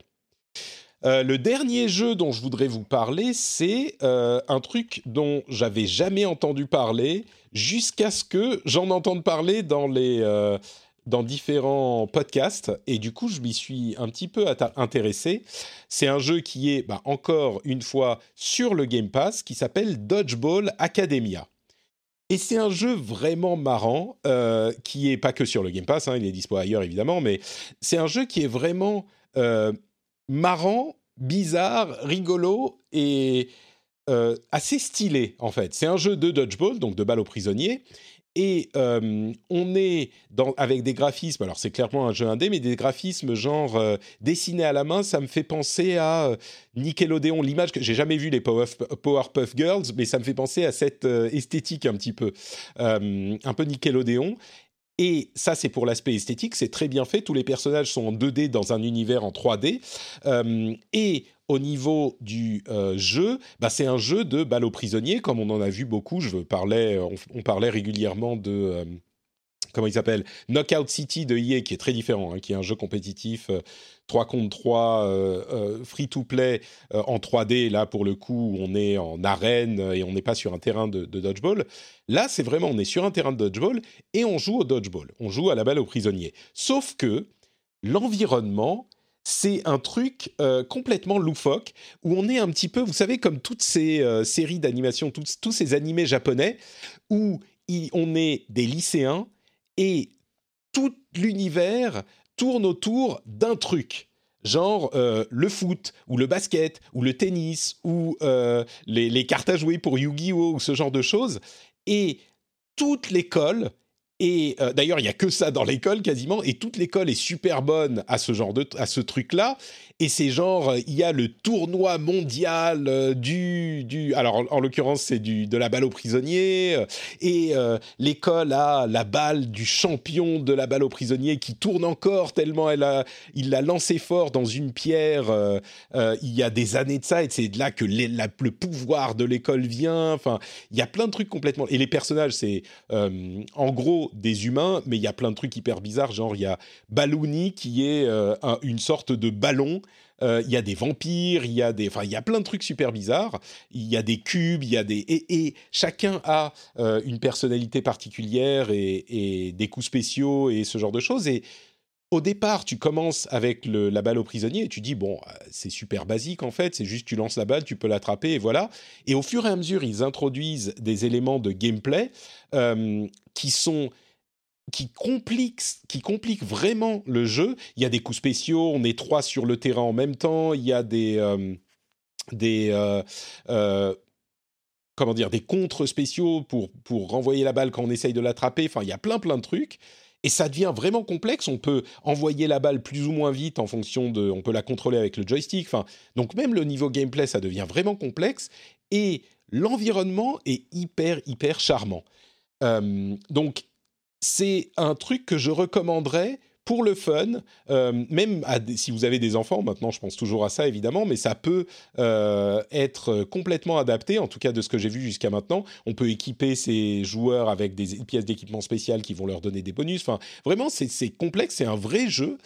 A: Euh, le dernier jeu dont je voudrais vous parler, c'est euh, un truc dont j'avais jamais entendu parler jusqu'à ce que j'en entende parler dans les euh, dans différents podcasts et du coup je m'y suis un petit peu intéressé. C'est un jeu qui est bah, encore une fois sur le Game Pass qui s'appelle Dodgeball Academia. Et c'est un jeu vraiment marrant, euh, qui est pas que sur le Game Pass, hein, il est dispo ailleurs évidemment, mais c'est un jeu qui est vraiment euh, marrant, bizarre, rigolo et euh, assez stylé en fait. C'est un jeu de dodgeball, donc de balle aux prisonniers. Et on est avec des graphismes, alors c'est clairement un jeu indé, mais des graphismes genre dessinés à la main, ça me fait penser à Nickelodeon, l'image que j'ai jamais vu les Powerpuff, Girls, mais ça me fait penser à cette esthétique un petit peu, un peu Nickelodeon. Et ça, c'est pour l'aspect esthétique, c'est très bien fait. Tous les personnages sont en 2D dans un univers en 3D. Euh, et au niveau du euh, jeu, bah, c'est un jeu de balle aux prisonniers, comme on en a vu beaucoup. Je parlais, on, on parlait régulièrement de. Euh, comment il s'appelle Knockout City de EA, qui est très différent, hein, qui est un jeu compétitif euh, 3 contre 3, euh, euh, free-to-play euh, en 3D. Là, pour le coup, on est en arène et on n'est pas sur un terrain de, dodgeball. Là, c'est vraiment, on est sur un terrain de dodgeball et on joue au dodgeball. On joue à la balle aux prisonniers. Sauf que l'environnement, c'est un truc euh, complètement loufoque où on est un petit peu, vous savez, comme toutes ces euh, séries d'animation, tous, ces animés japonais où on est des lycéens et tout l'univers tourne autour d'un truc. Genre euh, le foot, ou le basket, ou le tennis, ou euh, les, les cartes à jouer pour Yu-Gi-Oh! ou ce genre de choses. Et toute l'école, et euh, d'ailleurs il n'y a que ça dans l'école quasiment, et toute l'école est super bonne à ce genre de, à ce truc-là. Et c'est genre, il y a le tournoi mondial euh, du, du, alors en, en l'occurrence c'est du de la balle aux prisonniers, euh, et l'école a la balle du champion de la balle aux prisonniers qui tourne encore tellement elle a, il l'a lancé fort dans une pierre. il y a des années de ça, et c'est de là que le pouvoir de l'école vient. Enfin, il y a plein de trucs complètement. Et les personnages, c'est en gros des humains, mais il y a plein de trucs hyper bizarres. Genre, il y a Balloony qui est euh, un- une sorte de ballon. Euh, Il y a des vampires, il y a des, enfin, il y a plein de trucs super bizarres. Il y a des cubes, il y a des, et, et chacun a euh, une personnalité particulière et, et des coups spéciaux et ce genre de choses. Et au départ, tu commences avec le- la balle au prisonnier et tu dis bon, euh, c'est super basique en fait, c'est juste tu lances la balle, tu peux l'attraper et voilà. Et au fur et à mesure, ils introduisent des éléments de gameplay euh, qui sont qui vraiment le jeu. Il y a des coups spéciaux, on est trois sur le terrain en même temps, il y a des euh, contres spéciaux pour pour renvoyer la balle quand on essaye de l'attraper. Enfin, il y a plein plein de trucs. Et ça devient vraiment complexe. On peut envoyer la balle plus ou moins vite en fonction de. On peut la contrôler avec le joystick. Enfin, donc même le niveau gameplay, ça devient vraiment complexe. Et l'environnement est hyper hyper charmant. Euh, donc c'est un truc que je recommanderais pour le fun, euh, même si vous avez des enfants, maintenant je pense toujours à ça évidemment, mais ça peut euh, être complètement adapté, en tout cas de ce que j'ai vu jusqu'à maintenant. On peut équiper ces joueurs avec des pièces d'équipement spéciales qui vont leur donner des bonus. Enfin, vraiment, c'est complexe, c'est un vrai jeu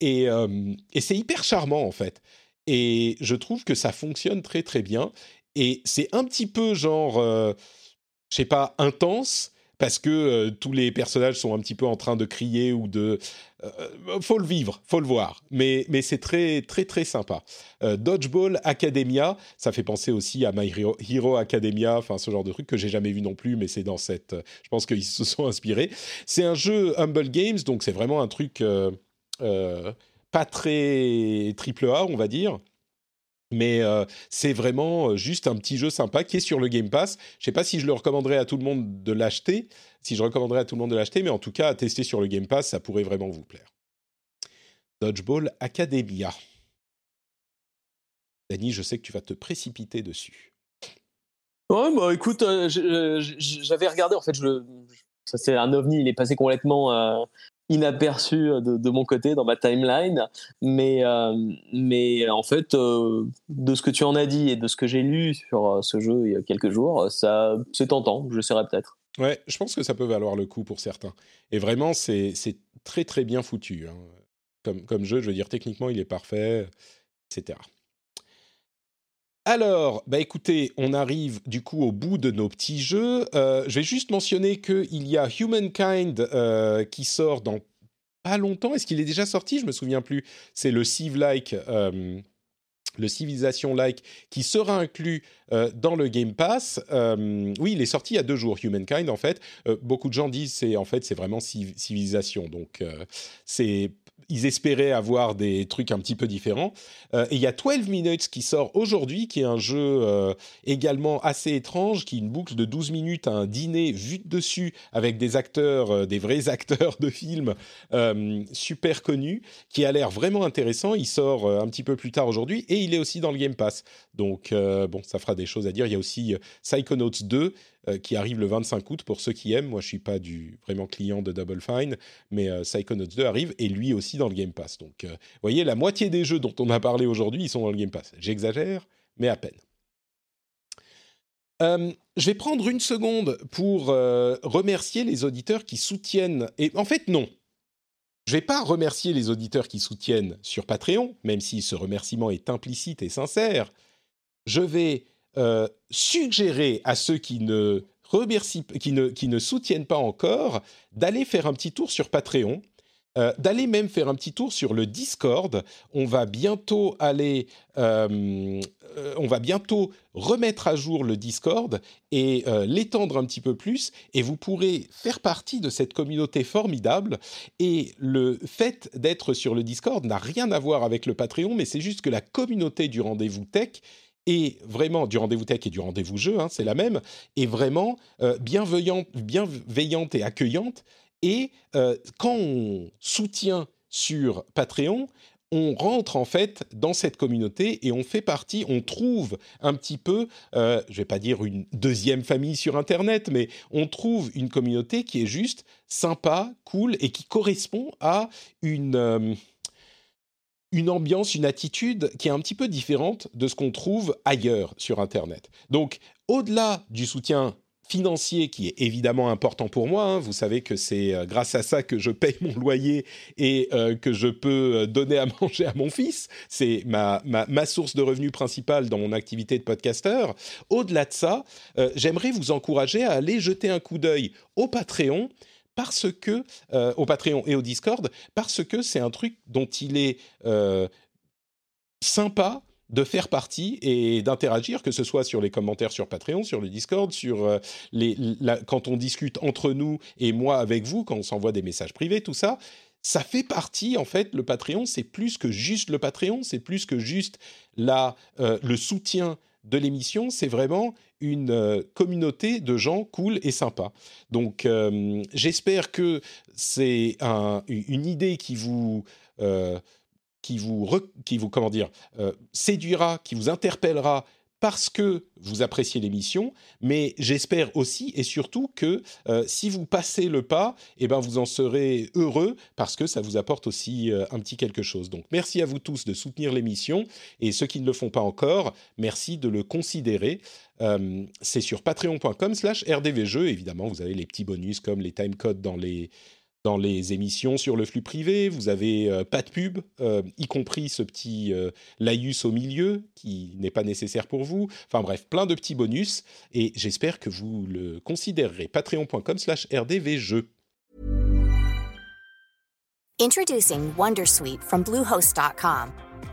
A: et, euh, et c'est hyper charmant en fait. Et je trouve que ça fonctionne très très bien. Et c'est un petit peu genre, je sais pas, intense parce que tous les personnages sont un petit peu en train de crier ou de faut le vivre, faut le voir, mais mais c'est très très très sympa. Dodgeball Academia, ça fait penser aussi à My Hero, Hero Academia, enfin ce genre de truc que j'ai jamais vu non plus, mais c'est dans cette, je pense qu'ils se sont inspirés. C'est un jeu Humble Games, donc c'est vraiment un truc pas très triple A, on va dire. Mais euh, c'est vraiment euh, juste un petit jeu sympa qui est sur le Game Pass. Je ne sais pas si je le recommanderais à tout le monde de l'acheter, si je recommanderais à tout le monde de l'acheter, mais en tout cas, à tester sur le Game Pass, ça pourrait vraiment vous plaire. Dodgeball Academia. Dany, je sais que tu vas te précipiter dessus.
B: Ouais, bah écoute, euh, j'avais regardé, en fait, ça c'est un ovni, il est passé complètement inaperçu euh, de, mon côté dans ma timeline. Mais, euh, mais en fait, euh, de ce que tu en as dit et de ce que j'ai lu sur ce jeu il y a quelques jours, ça, c'est tentant. Je serai peut-être.
A: Ouais, je pense que ça peut valoir le coup pour certains. Et vraiment, c'est, très très bien foutu. Hein. Comme, comme jeu, je veux dire, techniquement, il est parfait, etc. Alors, bah écoutez, on arrive du coup au bout de nos petits jeux. Euh, je vais juste mentionner qu'il y a Humankind euh, qui sort dans pas longtemps. Est-ce qu'il est déjà sorti? Je me souviens plus. C'est le Civ-like, euh, le Civilization-like qui sera inclus dans le Game Pass. oui, il est sorti il y a deux jours, Humankind en fait. beaucoup de gens disent c'est en fait c'est vraiment civilisation. Donc c'est ils espéraient avoir des trucs un petit peu différents. Euh, et il y a 12 Minutes qui sort aujourd'hui, qui est un jeu euh, également assez étrange, qui est une boucle de 12 minutes, un dîner vu de dessus avec des acteurs, euh, des vrais acteurs de films super connus, qui a l'air vraiment intéressant. Il sort un petit peu plus tard aujourd'hui et il est aussi dans le Game Pass. Donc bon, ça fera des choses à dire. Il y a aussi Psychonauts 2 euh, qui arrive le 25 août pour ceux qui aiment. Moi, je suis pas du vraiment client de Double Fine, mais euh, Psychonauts 2 arrive et lui aussi dans le Game Pass. Donc, euh, vous voyez, la moitié des jeux dont on a parlé aujourd'hui, ils sont dans le Game Pass. J'exagère, mais à peine. je vais prendre une seconde pour remercier les auditeurs qui soutiennent. Et en fait, non. Je vais pas remercier les auditeurs qui soutiennent sur Patreon, même si ce remerciement est implicite et sincère. Je vais euh, suggérer à ceux qui ne remercient, qui ne, qui ne soutiennent pas encore, d'aller faire un petit tour sur Patreon. Euh, d'aller même faire un petit tour sur le Discord. On va bientôt aller, euh, on va bientôt remettre à jour le Discord et l'étendre un petit peu plus. Et vous pourrez faire partie de cette communauté formidable. Et le fait d'être sur le Discord n'a rien à voir avec le Patreon, mais c'est juste que la communauté du rendez-vous tech et vraiment du rendez-vous tech et du rendez-vous jeu, hein, c'est la même, et vraiment euh, bienveillante, bienveillante et accueillante. Et euh, quand on soutient sur Patreon, on rentre en fait dans cette communauté et on fait partie, on trouve un petit peu, euh, je vais pas dire une deuxième famille sur Internet, mais on trouve une communauté qui est juste sympa, cool et qui correspond à une euh, une ambiance, une attitude qui est un petit peu différente de ce qu'on trouve ailleurs sur Internet. Donc, au-delà du soutien financier qui est évidemment important pour moi. Hein, vous savez que c'est euh, grâce à ça que je paye mon loyer et euh, que je peux euh, donner à manger à mon fils. C'est ma, ma, source de revenus principale dans mon activité de podcasteur. Au-delà de ça, j'aimerais vous encourager à aller jeter un coup d'œil au Patreon parce que euh, au Patreon et au Discord, parce que c'est un truc dont il est euh, sympa de faire partie et d'interagir, que ce soit sur les commentaires sur Patreon, sur le Discord, sur euh, les, quand on discute entre nous et moi avec vous, quand on s'envoie des messages privés, tout ça. Ça fait partie, en fait, le Patreon, c'est plus que juste le Patreon, c'est plus que juste la, le soutien de l'émission, c'est vraiment une euh, communauté de gens cool et sympas. Donc euh, j'espère que c'est une idée qui vous... Euh, qui vous, qui vous comment dire, séduira, qui vous interpellera parce que vous appréciez l'émission, mais j'espère aussi et surtout que euh, si vous passez le pas, eh ben vous en serez heureux parce que ça vous apporte aussi euh, un petit quelque chose. Donc merci à vous tous de soutenir l'émission et ceux qui ne le font pas encore, merci de le considérer. Euh, c'est sur patreon.com/slash rdvjeux. Évidemment, vous avez les petits bonus comme les timecodes dans les dans les émissions sur le flux privé, vous avez euh, pas de pub, euh, y compris ce petit euh, laïus au milieu qui n'est pas nécessaire pour vous. Enfin bref, plein de petits bonus et j'espère que vous le considérerez. Patreon.com slash rdvjeux.
C: Introducing Wondersuite from Bluehost.com.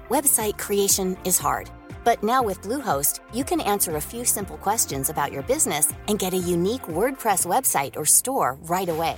C: Website creation is hard, but now with Bluehost, you can answer a few simple questions about your business and get a unique WordPress website or store right away.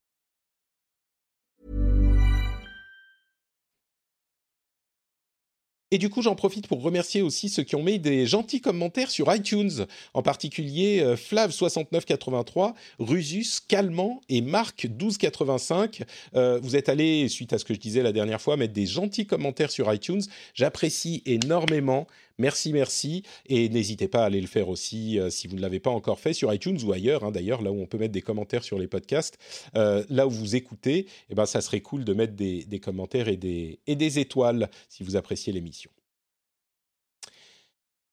A: Et du coup, j'en profite pour remercier aussi ceux qui ont mis des gentils commentaires sur iTunes, en particulier euh, Flav6983, Rusus, Calmant et Marc1285. Euh, vous êtes allés, suite à ce que je disais la dernière fois, mettre des gentils commentaires sur iTunes. J'apprécie énormément. Merci, merci. Et n'hésitez pas à aller le faire aussi euh, si vous ne l'avez pas encore fait sur iTunes ou ailleurs, hein, d'ailleurs, là où on peut mettre des commentaires sur les podcasts. Euh, là où vous écoutez, eh ben, ça serait cool de mettre des, des commentaires et des, et des étoiles si vous appréciez l'émission.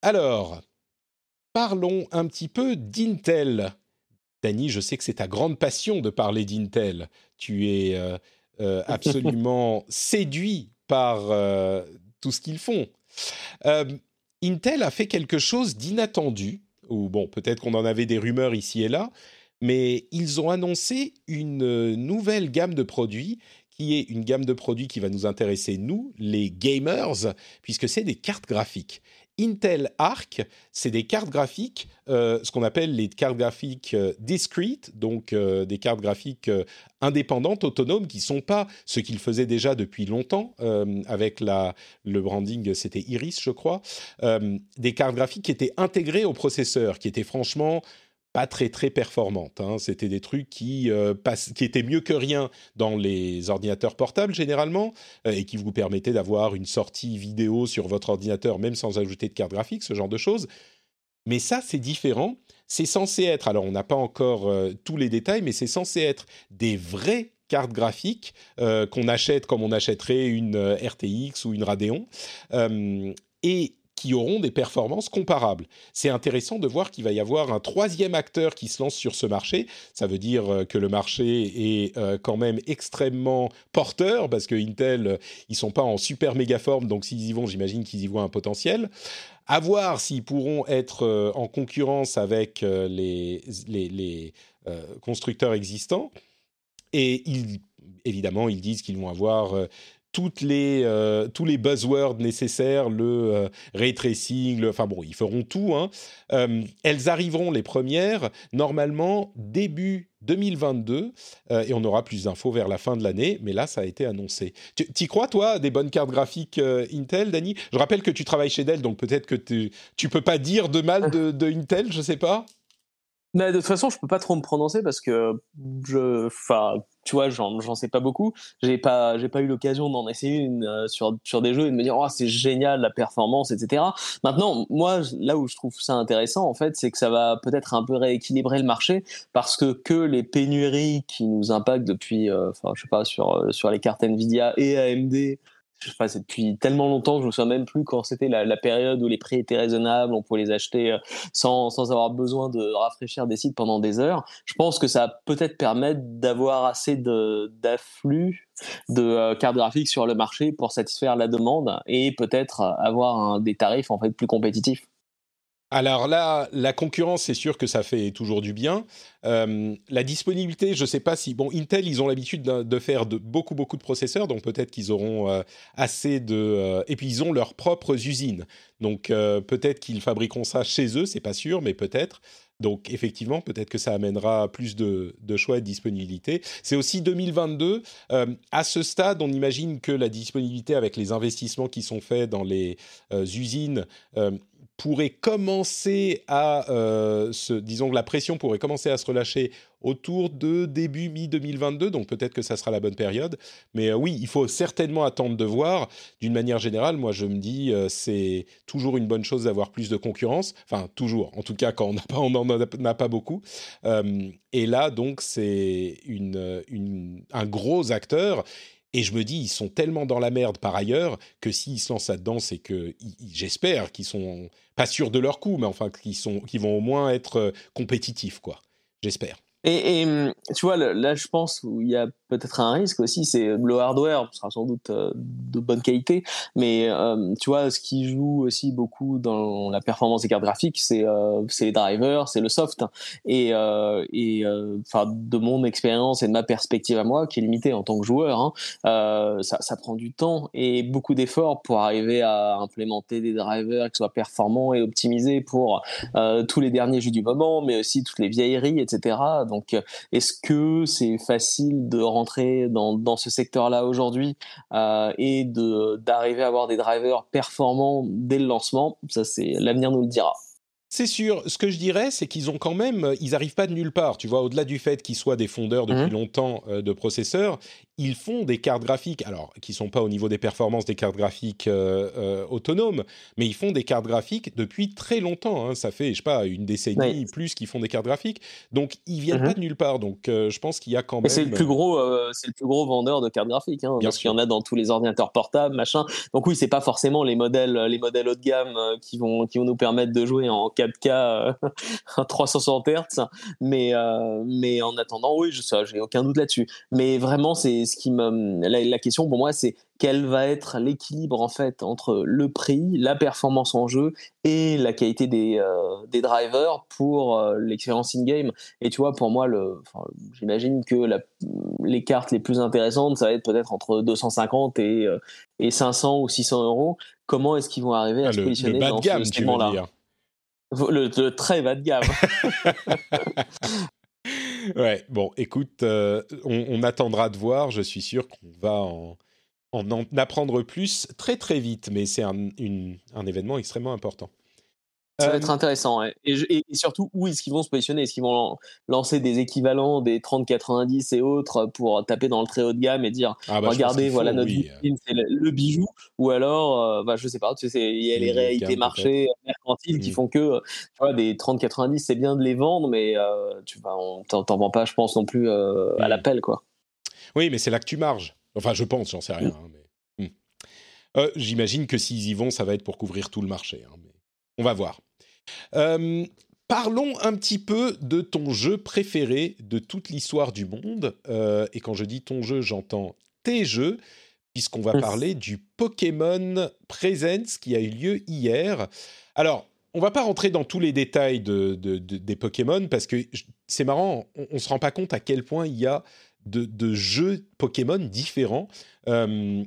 A: Alors, parlons un petit peu d'Intel. Dany, je sais que c'est ta grande passion de parler d'Intel. Tu es euh, euh, absolument séduit par euh, tout ce qu'ils font. Euh, Intel a fait quelque chose d'inattendu, ou bon, peut-être qu'on en avait des rumeurs ici et là, mais ils ont annoncé une nouvelle gamme de produits qui est une gamme de produits qui va nous intéresser, nous, les gamers, puisque c'est des cartes graphiques. Intel Arc, c'est des cartes graphiques, euh, ce qu'on appelle les cartes graphiques euh, discrete, donc euh, des cartes graphiques euh, indépendantes, autonomes, qui ne sont pas ce qu'ils faisaient déjà depuis longtemps avec le branding, c'était Iris, je crois, des cartes graphiques qui étaient intégrées au processeur, qui étaient franchement pas très très performantes. hein. C'était des trucs qui, euh, qui étaient mieux que rien dans les ordinateurs portables généralement euh, et qui vous permettaient d'avoir une sortie vidéo sur votre ordinateur même sans ajouter de carte graphique, ce genre de choses. Mais ça, c'est différent. C'est censé être, alors on n'a pas encore euh, tous les détails, mais c'est censé être des vraies cartes graphiques qu'on achète comme on achèterait une RTX ou une Radeon. Et qui auront des performances comparables. C'est intéressant de voir qu'il va y avoir un troisième acteur qui se lance sur ce marché. Ça veut dire euh, que le marché est euh, quand même extrêmement porteur parce que Intel, euh, ils sont pas en super méga forme, donc s'ils y vont, j'imagine qu'ils y voient un potentiel. À voir s'ils pourront être en concurrence avec les, constructeurs existants. Et ils, évidemment, ils disent qu'ils vont avoir toutes les, euh, tous les buzzwords nécessaires, le euh, ray tracing, enfin bon, ils feront tout. hein. Euh, elles arriveront les premières normalement début 2022 euh, et on aura plus d'infos vers la fin de l'année. Mais là, ça a été annoncé. Tu t'y crois toi des bonnes cartes graphiques Intel, Dany? Je rappelle que tu travailles chez Dell, donc peut-être que tu tu peux pas dire de mal de, de Intel, je sais pas.
B: Mais de toute façon, je peux pas trop me prononcer parce que je, enfin, tu vois, j'en, sais pas beaucoup. J'ai pas, j'ai pas eu l'occasion d'en essayer une euh, sur sur des jeux et de me dire, oh, c'est génial la performance, etc. Maintenant, moi, là où je trouve ça intéressant, en fait, c'est que ça va peut-être un peu rééquilibrer le marché parce que que les pénuries qui nous impactent depuis, euh, enfin, je sais pas, sur euh, sur les cartes Nvidia et AMD pas, c'est depuis tellement longtemps que je me souviens même plus quand c'était la, période où les prix étaient raisonnables, on pouvait les acheter euh, sans, sans avoir besoin de rafraîchir des sites pendant des heures. Je pense que ça va peut-être permettre d'avoir assez de d'afflux de euh, cartes graphiques sur le marché pour satisfaire la demande et peut-être avoir des tarifs en fait plus compétitifs.
A: Alors là, la concurrence, c'est sûr que ça fait toujours du bien. Euh, la disponibilité, je ne sais pas si... Bon, Intel, ils ont l'habitude de, faire beaucoup, beaucoup de processeurs, donc peut-être qu'ils auront euh, assez de... Euh, et puis, ils ont leurs propres usines. Donc, peut-être qu'ils fabriqueront ça chez eux, c'est pas sûr, mais peut-être. Donc, effectivement, peut-être que ça amènera plus de, de choix et de disponibilité. C'est aussi 2022. à ce stade, on imagine que la disponibilité avec les investissements qui sont faits dans les usines pourrait commencer à euh, se, disons que la pression pourrait commencer à se relâcher autour de début mi-2022, donc peut-être que ça sera la bonne période. Mais euh, oui, il faut certainement attendre de voir. D'une manière générale, moi je me dis, euh, c'est toujours une bonne chose d'avoir plus de concurrence. Enfin, toujours, en tout cas quand on n'en a, pas beaucoup. et là, donc, c'est une, un gros acteur. Et je me dis, ils sont tellement dans la merde par ailleurs que s'ils se lancent là-dedans, c'est que j'espère qu'ils sont pas sûrs de leur coup, mais enfin qu'ils sont, qu'ils vont au moins être euh, compétitifs, quoi. J'espère.
B: Et, hum, tu vois, là, je pense où il y a peut-être un risque aussi, c'est le hardware sera sans doute euh, de bonne qualité, mais hum, tu vois, ce qui joue aussi beaucoup dans la performance des cartes graphiques, c'est euh, les drivers, c'est le soft. Et, euh, de mon expérience et de ma perspective à moi, qui est limitée en tant que joueur, hein, ça, prend du temps et beaucoup d'efforts pour arriver à implémenter des drivers qui soient performants et optimisés pour tous les derniers jeux du moment, mais aussi toutes les vieilleries, etc. Donc, euh, est-ce que c'est facile de rentrer dans, dans ce secteur-là aujourd'hui euh, et de d'arriver à avoir des drivers performants dès le lancement? Ça, c'est l'avenir nous le dira.
A: C'est sûr. Ce que je dirais, c'est qu'ils ont quand même, ils n'arrivent pas de nulle part. Tu vois, au-delà du fait qu'ils soient des fondeurs depuis mmh. longtemps euh, de processeurs, ils font des cartes graphiques, alors qui sont pas au niveau des performances des cartes graphiques euh, euh, autonomes, mais ils font des cartes graphiques depuis très longtemps. Hein. Ça fait, je sais pas, une décennie plus qu'ils font des cartes graphiques. Donc ils viennent pas mhm. de nulle part. Donc euh, je pense qu'il y a quand même.
B: C'est le plus gros, c'est le plus gros vendeur de cartes graphiques. Hein, parce qu'il y en a dans tous les ordinateurs portables, machin. Donc oui, c'est pas forcément les modèles, les modèles haut de gamme qui vont qui vont nous permettre de jouer en 4K à 360 Hz. Mais mais en attendant, oui, je j'ai aucun doute là-dessus. Mais vraiment, c'est ce qui me la, question pour moi c'est quel va être l'équilibre en fait entre le prix, la performance en jeu et la qualité des, euh, des drivers pour euh, l'expérience in game. Et tu vois, pour moi, le, j'imagine que la, les cartes les plus intéressantes, ça va être peut-être entre 250 et, euh, et 500 ou 600 euros. Comment est-ce qu'ils vont arriver à ah, se positionner dans ce segment-là? le, le, très bas de gamme.
A: ouais, bon, écoute, euh, on, attendra de voir. Je suis sûr qu'on va en, en, apprendre plus très très vite, mais c'est un, un événement extrêmement important.
B: Ça va être intéressant. Et, surtout, où est-ce qu'ils vont se positionner? Est-ce qu'ils vont lancer des équivalents des 30-90 et autres pour taper dans le très haut de gamme et dire ah bah, regardez, voilà notre c'est le, bijou Ou alors, euh, bah, je sais pas, tu sais, il y a les réalités marché mercantiles qui mmh. font que tu vois, des 30-90, c'est bien de les vendre, mais euh, tu vas, on t'en vends pas, je pense, non plus euh, à mmh. l'appel. quoi.
A: Oui, mais c'est là que tu marges. Enfin, je pense, j'en sais rien. Mmh. Hein, j'imagine que s'ils y vont, ça va être pour couvrir tout le marché. Hein, mais on va voir. Euh, parlons un petit peu de ton jeu préféré de toute l'histoire du monde. Euh, et quand je dis ton jeu, j'entends tes jeux, puisqu'on va parler du Pokémon Presents qui a eu lieu hier. Alors, on va pas rentrer dans tous les détails de, des Pokémon parce que c'est marrant, on, ne se rend pas compte à quel point il y a de, jeux Pokémon différents. Euh,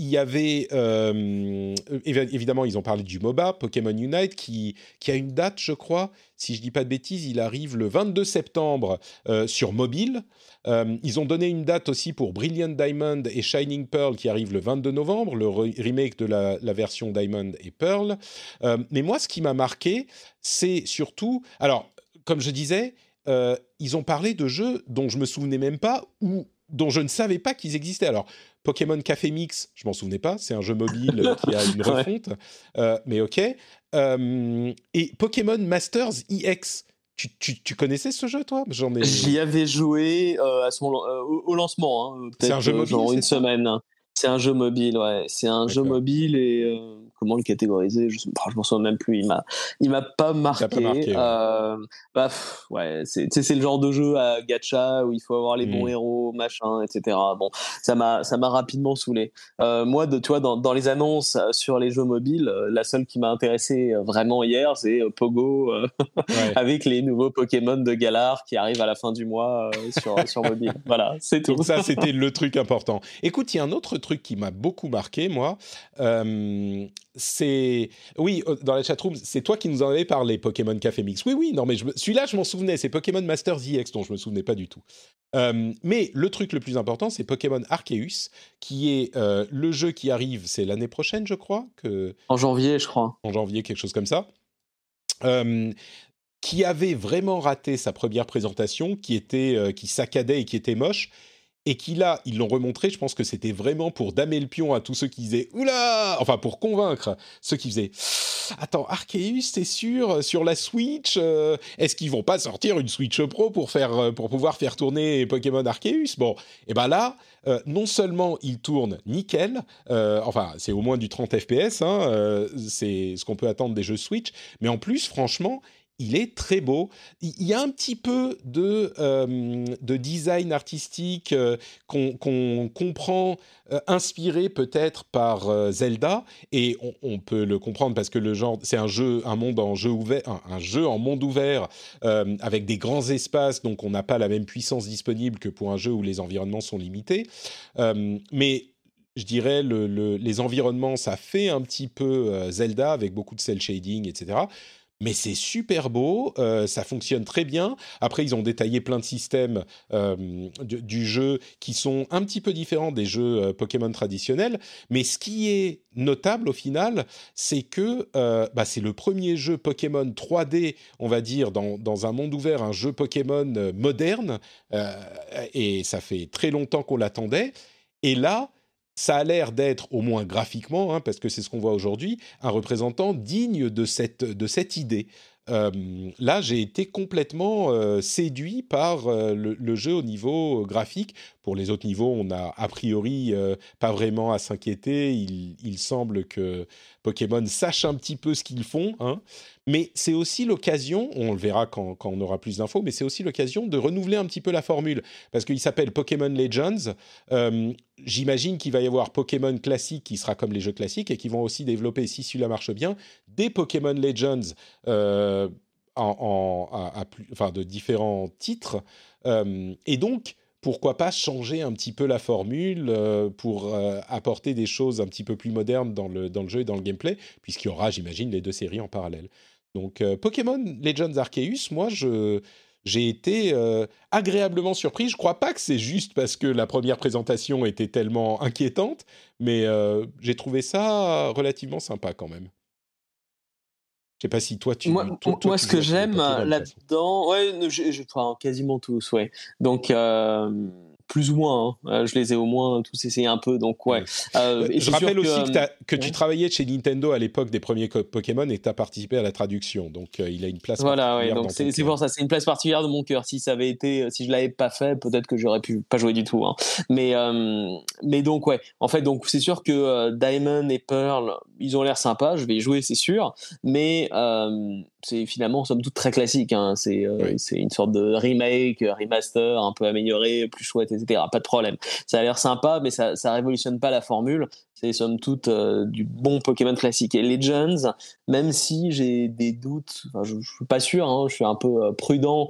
A: il y avait euh, évidemment ils ont parlé du MOBA Pokémon Unite qui, a une date je crois si je dis pas de bêtises il arrive le 22 septembre euh, sur mobile. Euh, ils ont donné une date aussi pour Brilliant Diamond et Shining Pearl qui arrive le 22 novembre le remake de la, la, version Diamond et Pearl. Mais moi ce qui m'a marqué c'est surtout alors comme je disais ils ont parlé de jeux dont je me souvenais même pas ou dont je ne savais pas qu'ils existaient. Alors Pokémon Café Mix, je m'en souvenais pas, c'est un jeu mobile qui a une refonte, euh, mais ok. Euh, et Pokémon Masters EX. Tu, tu, connaissais ce jeu, toi?
B: J'en ai... J'y avais joué euh, à son, au, lancement. Hein,
A: c'est un jeu mobile
B: genre une semaine. C'est un jeu mobile, ouais. C'est un jeu mobile et comment le catégoriser je, ne m'en souviens même plus il m'a il m'a pas marqué, euh, bah, ouais c'est c'est le genre de jeu à gacha où il faut avoir les bons mmh. héros machin etc bon ça m'a ça m'a rapidement saoulé. Euh, moi de tu vois dans, dans les annonces euh, sur les jeux mobiles la seule qui m'a intéressé vraiment hier c'est Pogo avec les nouveaux Pokémon de Galar qui arrivent à la fin du mois sur sur mobile. Voilà c'est tout.
A: donc ça c'était le truc important. Écoute il y a un autre truc qui m'a beaucoup marqué moi c'est oui euh, dans la chatroom c'est toi qui nous en avais parlé Pokémon Café Mix. Oui oui non mais celui-là je m'en souvenais c'est Pokémon Masters EX dont je me souvenais pas du tout. Euh, mais le truc le plus important c'est Pokémon Arceus qui est euh, le jeu qui arrive c'est l'année prochaine je crois que
B: en janvier je crois.
A: En janvier quelque chose comme ça. Qui avait vraiment raté sa première présentation qui était qui saccadait et qui était moche et qui là, ils l'ont remontré, je pense que c'était vraiment pour damer le pion à tous ceux qui disaient Oula! Enfin, pour convaincre ceux qui faisaient Attends, Arceus, c'est sûr, sur la Switch, euh, est-ce qu'ils vont pas sortir une Switch Pro pour, faire, euh, pour pouvoir faire tourner Pokémon Arceus? Bon, et ben là, euh, non seulement il tourne nickel, enfin, c'est au moins du 30 FPS, hein, c'est ce qu'on peut attendre des jeux Switch, mais en plus, franchement, il est très beau. Il y a un petit peu de, euh, de design artistique euh, qu'on comprend, euh, inspiré peut-être par Zelda, et on, peut le comprendre parce que le genre, c'est un jeu, un monde en jeu ouvert, un, jeu en monde ouvert avec des grands espaces, donc on n'a pas la même puissance disponible que pour un jeu où les environnements sont limités. mais je dirais, le, les environnements, ça fait un petit peu Zelda avec beaucoup de cel shading, etc mais c'est super beau, euh, ça fonctionne très bien. Après, ils ont détaillé plein de systèmes euh, du, jeu qui sont un petit peu différents des jeux euh, Pokémon traditionnels. Mais ce qui est notable au final, c'est que bah, c'est le premier jeu Pokémon 3D, on va dire, dans, dans un monde ouvert, un jeu Pokémon moderne. et ça fait très longtemps qu'on l'attendait. Et là, ça a l'air d'être, au moins graphiquement, hein, parce que c'est ce qu'on voit aujourd'hui, un représentant digne de cette, de cette idée. Euh, là, j'ai été complètement euh, séduit par euh, le, jeu au niveau graphique. Pour les autres niveaux, on n'a a priori pas vraiment à s'inquiéter. Il, il, semble que Pokémon sache un petit peu ce qu'ils font. Hein. Mais c'est aussi l'occasion, on le verra quand, on aura plus d'infos, mais c'est aussi l'occasion de renouveler un petit peu la formule. Parce qu'il s'appelle Pokémon Legends. Euh, j'imagine qu'il va y avoir Pokémon classique qui sera comme les jeux classiques et qui vont aussi développer, si celui-là marche bien, des Pokémon Legends euh, en, enfin, de différents titres. Euh, et donc, pourquoi pas changer un petit peu la formule pour apporter des choses un petit peu plus modernes dans le, dans le jeu et dans le gameplay, puisqu'il y aura, j'imagine, les deux séries en parallèle. Donc euh, Pokémon Legends Arceus, moi je j'ai été euh, agréablement surpris. Je crois pas que c'est juste parce que la première présentation était tellement inquiétante, mais euh, j'ai trouvé ça relativement sympa quand même. Je sais pas si toi tu.
B: Moi, moi ce que j'aime là-dedans, ouais, je, je, enfin, quasiment tous, ouais. Donc plus ou moins. Hein. Euh, je les ai au moins tous essayés un peu, donc ouais.
A: Euh, je rappelle aussi que, tu travaillais chez Nintendo à l'époque des premiers Pokémon et que tu as participé à la traduction, donc euh, il a une place.
B: Voilà, ouais, donc c'est pour ça, c'est une place particulière de mon cœur. Si ça avait été, si je l'avais pas fait, peut-être que j'aurais pu pas jouer du tout. Hein. Mais mais donc ouais, en fait donc c'est sûr que Diamond et Pearl, ils ont l'air sympas. Je vais y jouer, c'est sûr, mais c'est finalement somme toute très classique. Hein. C'est euh, une sorte de remake, remaster, un peu amélioré, plus chouette, etc. Pas de problème. Ça a l'air sympa, mais ça ça révolutionne pas la formule. C'est somme toute euh, du bon Pokémon classique. Et Legends, même si j'ai des doutes, je, je suis pas sûr, hein, je suis un peu euh, prudent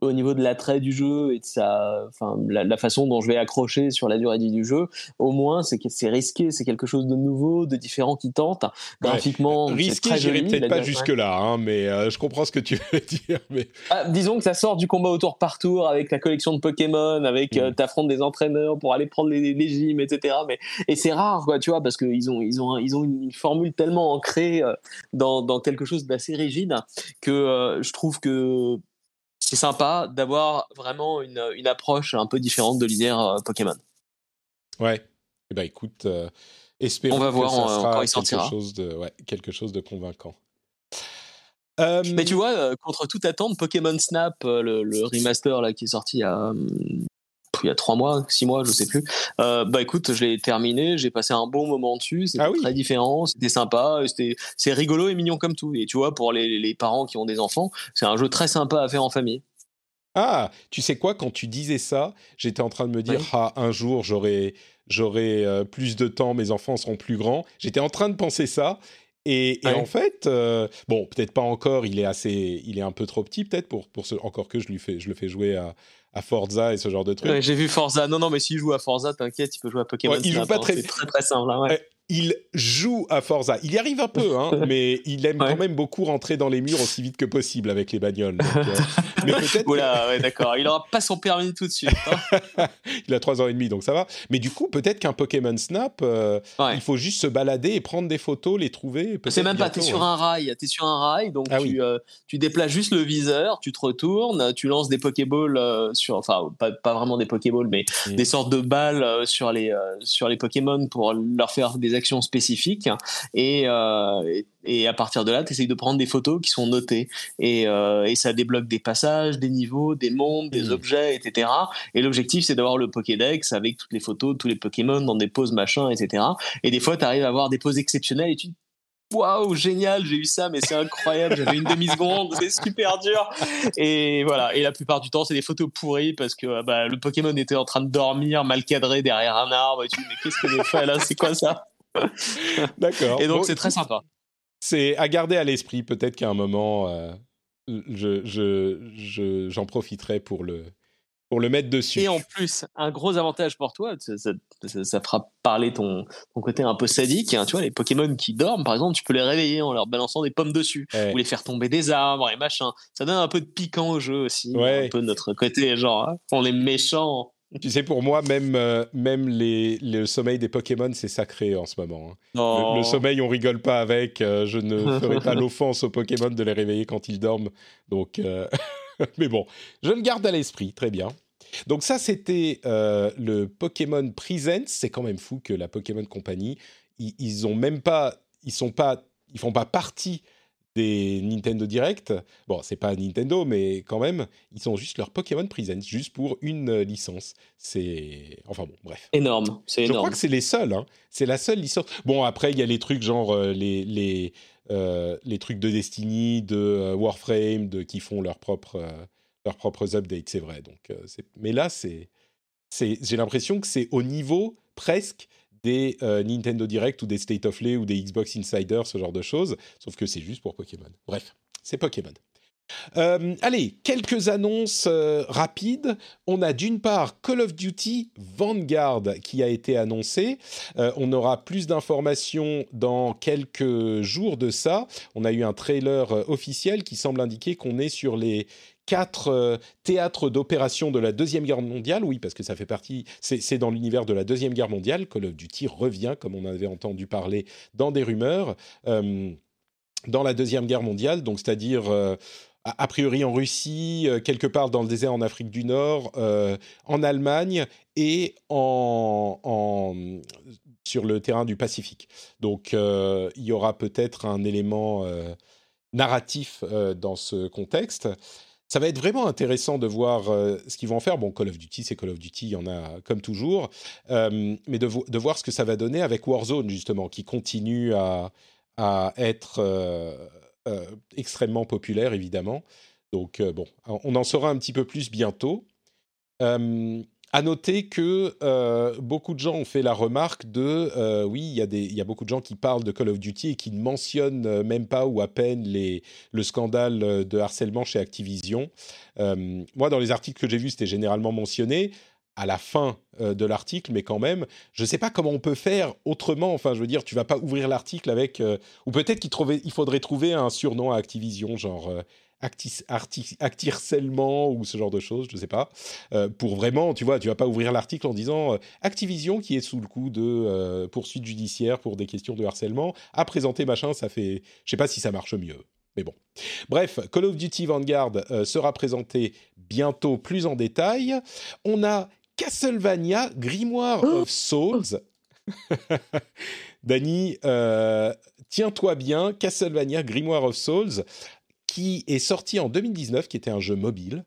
B: au niveau de l'attrait du jeu et de sa, enfin, la, façon dont je vais accrocher sur la durée du jeu, au moins c'est c'est risqué, c'est quelque chose de nouveau, de différent qui tente. Graphiquement,
A: risqué, j'irai peut-être pas jusque là, hein, mais euh, je comprends ce que tu veux dire. Mais...
B: Ah, disons que ça sort du combat au tour par tour avec la collection de Pokémon, avec mm. euh, t'affrontes des entraîneurs pour aller prendre les, les gyms, etc. Mais et c'est rare, quoi, tu vois, parce qu'ils ont ils ont ils ont une formule tellement ancrée euh, dans, dans quelque chose d'assez rigide que je trouve que c'est sympa d'avoir vraiment une, une, approche un peu différente de l'univers euh, Pokémon.
A: Ouais. Eh ben écoute, euh, espérons On va voir que ça sera il quelque chose de ouais, quelque chose de convaincant.
B: Mais tu vois, contre toute attente, Pokémon Snap, le, le, remaster là qui est sorti il y a il y a trois mois, six mois, je sais plus. Euh, bah écoute, je l'ai terminé, j'ai passé un bon moment dessus, c'était
A: Ah oui.
B: très différent, c'était sympa, c'était c'est rigolo et mignon comme tout. Et tu vois, pour les, les parents qui ont des enfants, c'est un jeu très sympa à faire en famille.
A: Ah, tu sais quoi, quand tu disais ça, j'étais en train de me dire,
B: Oui.
A: ah, un jour, j'aurai, j'aurai euh, plus de temps, mes enfants seront plus grands. J'étais en train de penser ça. Et, en fait, euh, bon, peut-être pas encore, il est assez, il est un peu trop petit peut-être pour, pour ce, encore que je lui fais, je le fais jouer à, à Forza et ce genre de trucs.
B: Ouais, j'ai vu Forza. Non, non, mais s'il joue à Forza, t'inquiète, il peut jouer à Pokémon.
A: Ouais, il joue pas très
B: très très simple. hein, ouais.
A: Il joue à Forza. Il y arrive un peu, hein, mais il aime
B: Ouais.
A: quand même beaucoup rentrer dans les murs aussi vite que possible avec les bagnoles. donc, euh, mais peut-être
B: Oula, ouais, d'accord. Il aura pas son permis tout de suite. hein.
A: il a trois ans et demi, donc ça va. Mais du coup, peut-être qu'un Pokémon Snap, euh,
B: Ouais.
A: il faut juste se balader et prendre des photos, les trouver.
B: C'est même pas, t'es sur un rail, t'es sur un rail, donc
A: Ah
B: tu,
A: oui.
B: euh, tu déplaces juste le viseur, tu te retournes, tu lances des Pokéballs sur, enfin pas, pas vraiment des Pokéballs, mais
A: Mm.
B: des sortes de balles sur les sur les Pokémon pour leur faire des actions spécifiques, et euh, et, et à partir de là, tu essayes de prendre des photos qui sont notées, et, euh, et ça débloque des passages, des niveaux, des mondes, des
A: Mm.
B: objets, etc. Et l'objectif, c'est d'avoir le Pokédex avec toutes les photos tous les Pokémon dans des poses machin, etc. Et des fois, tu arrives à avoir des poses exceptionnelles et tu Waouh, génial, j'ai eu ça, mais c'est incroyable, j'avais une demi-seconde, c'est super dur. Et voilà, et la plupart du temps, c'est des photos pourries parce que bah, le Pokémon était en train de dormir, mal cadré derrière un arbre, et tu dis, mais qu'est-ce que j'ai fait là, c'est quoi ça?
A: D'accord.
B: Et donc,
A: Bon,
B: c'est très sympa.
A: C'est à garder à l'esprit. Peut-être qu'à un moment, euh, je, je, je- j'en profiterai pour le, pour le mettre dessus.
B: Et en plus, un gros avantage pour toi, ça, ça- ça- ça fera parler ton, ton côté un peu sadique. hein. tu vois, les Pokémon qui dorment, par exemple, tu peux les réveiller en leur balançant des pommes dessus,
A: Ouais.
B: ou les faire tomber des arbres et machin. Ça donne un peu de piquant au jeu aussi.
A: Ouais.
B: Un peu de notre côté, genre, hein, on est méchants.
A: Tu sais, pour moi, même, euh, même les, le sommeil des Pokémon, c'est sacré en ce moment. hein. Le, sommeil, on rigole pas avec. euh, je ne ferai pas l'offense aux Pokémon de les réveiller quand ils dorment. Donc, euh, mais bon, je le garde à l'esprit. Très bien. Donc ça, c'était euh, le Pokémon Presents. C'est quand même fou que la Pokémon Company, ils, ils ont même pas, ils sont pas, ils font pas partie des Nintendo Direct. Bon, c'est pas Nintendo, mais quand même, ils sont juste leur Pokémon Presents, juste pour une euh, licence. C'est, enfin bon, bref.
B: Énorme, c'est
A: Je
B: énorme.
A: crois que c'est les seuls. Hein. C'est la seule licence. Bon, après, il y a les trucs genre euh, les, les, euh, les trucs de Destiny, de euh, Warframe, de, qui font leurs propres, leurs propres updates, c'est vrai. Donc, c'est- mais là, c'est, c'est, j'ai l'impression que c'est au niveau presque des euh, Nintendo Direct ou des State of Play ou des Xbox Insider, ce genre de choses. Sauf que c'est juste pour Pokémon. Bref, c'est Pokémon. Euh, allez, quelques annonces euh, rapides. On a d'une part Call of Duty Vanguard qui a été annoncé. On aura plus d'informations dans quelques jours de ça. On a eu un trailer officiel qui semble indiquer qu'on est sur les quatre euh, théâtres d'opération de la Deuxième Guerre mondiale. Oui, parce que ça fait partie, c'est dans l'univers de la Deuxième Guerre mondiale. Call of Duty revient, comme on avait entendu parler dans des rumeurs, euh, dans la Deuxième Guerre mondiale, donc c'est-à-dire... euh, a priori en Russie, quelque part dans le désert en Afrique du Nord, en Allemagne et en, sur le terrain du Pacifique. Donc il y aura peut-être un élément narratif dans ce contexte. Ça va être vraiment intéressant de voir euh, ce qu'ils vont en faire. Bon, Call of Duty, c'est Call of Duty, il y en a comme toujours. Euh, mais de, vo- de voir ce que ça va donner avec Warzone, justement, qui continue à, être euh, extrêmement populaire, évidemment. Donc, bon, on en saura un petit peu plus bientôt. À noter que euh, beaucoup de gens ont fait la remarque de euh, oui, il y, y a beaucoup de gens qui parlent de Call of Duty et qui ne mentionnent euh, même pas ou à peine les, le scandale de harcèlement chez Activision. Moi, dans les articles que j'ai vus, c'était généralement mentionné à la fin de l'article, mais quand même, je ne sais pas comment on peut faire autrement. Enfin, je veux dire, tu vas pas ouvrir l'article avec, ou peut-être qu'il il faudrait trouver un surnom à Activision, genre actis, arti- actircellement ou ce genre de choses, je sais pas. Euh, pour vraiment, tu vois, tu vas pas ouvrir l'article en disant euh, Activision qui est sous le coup de euh, poursuite judiciaire pour des questions de harcèlement a présenté machin, ça fait, je sais pas si ça marche mieux. Mais bon. Bref, Call of Duty Vanguard sera présenté bientôt plus en détail. On a Castlevania Grimoire of Souls. Dany, euh, tiens-toi bien, Castlevania Grimoire of Souls, qui est sorti en 2019, qui était un jeu mobile,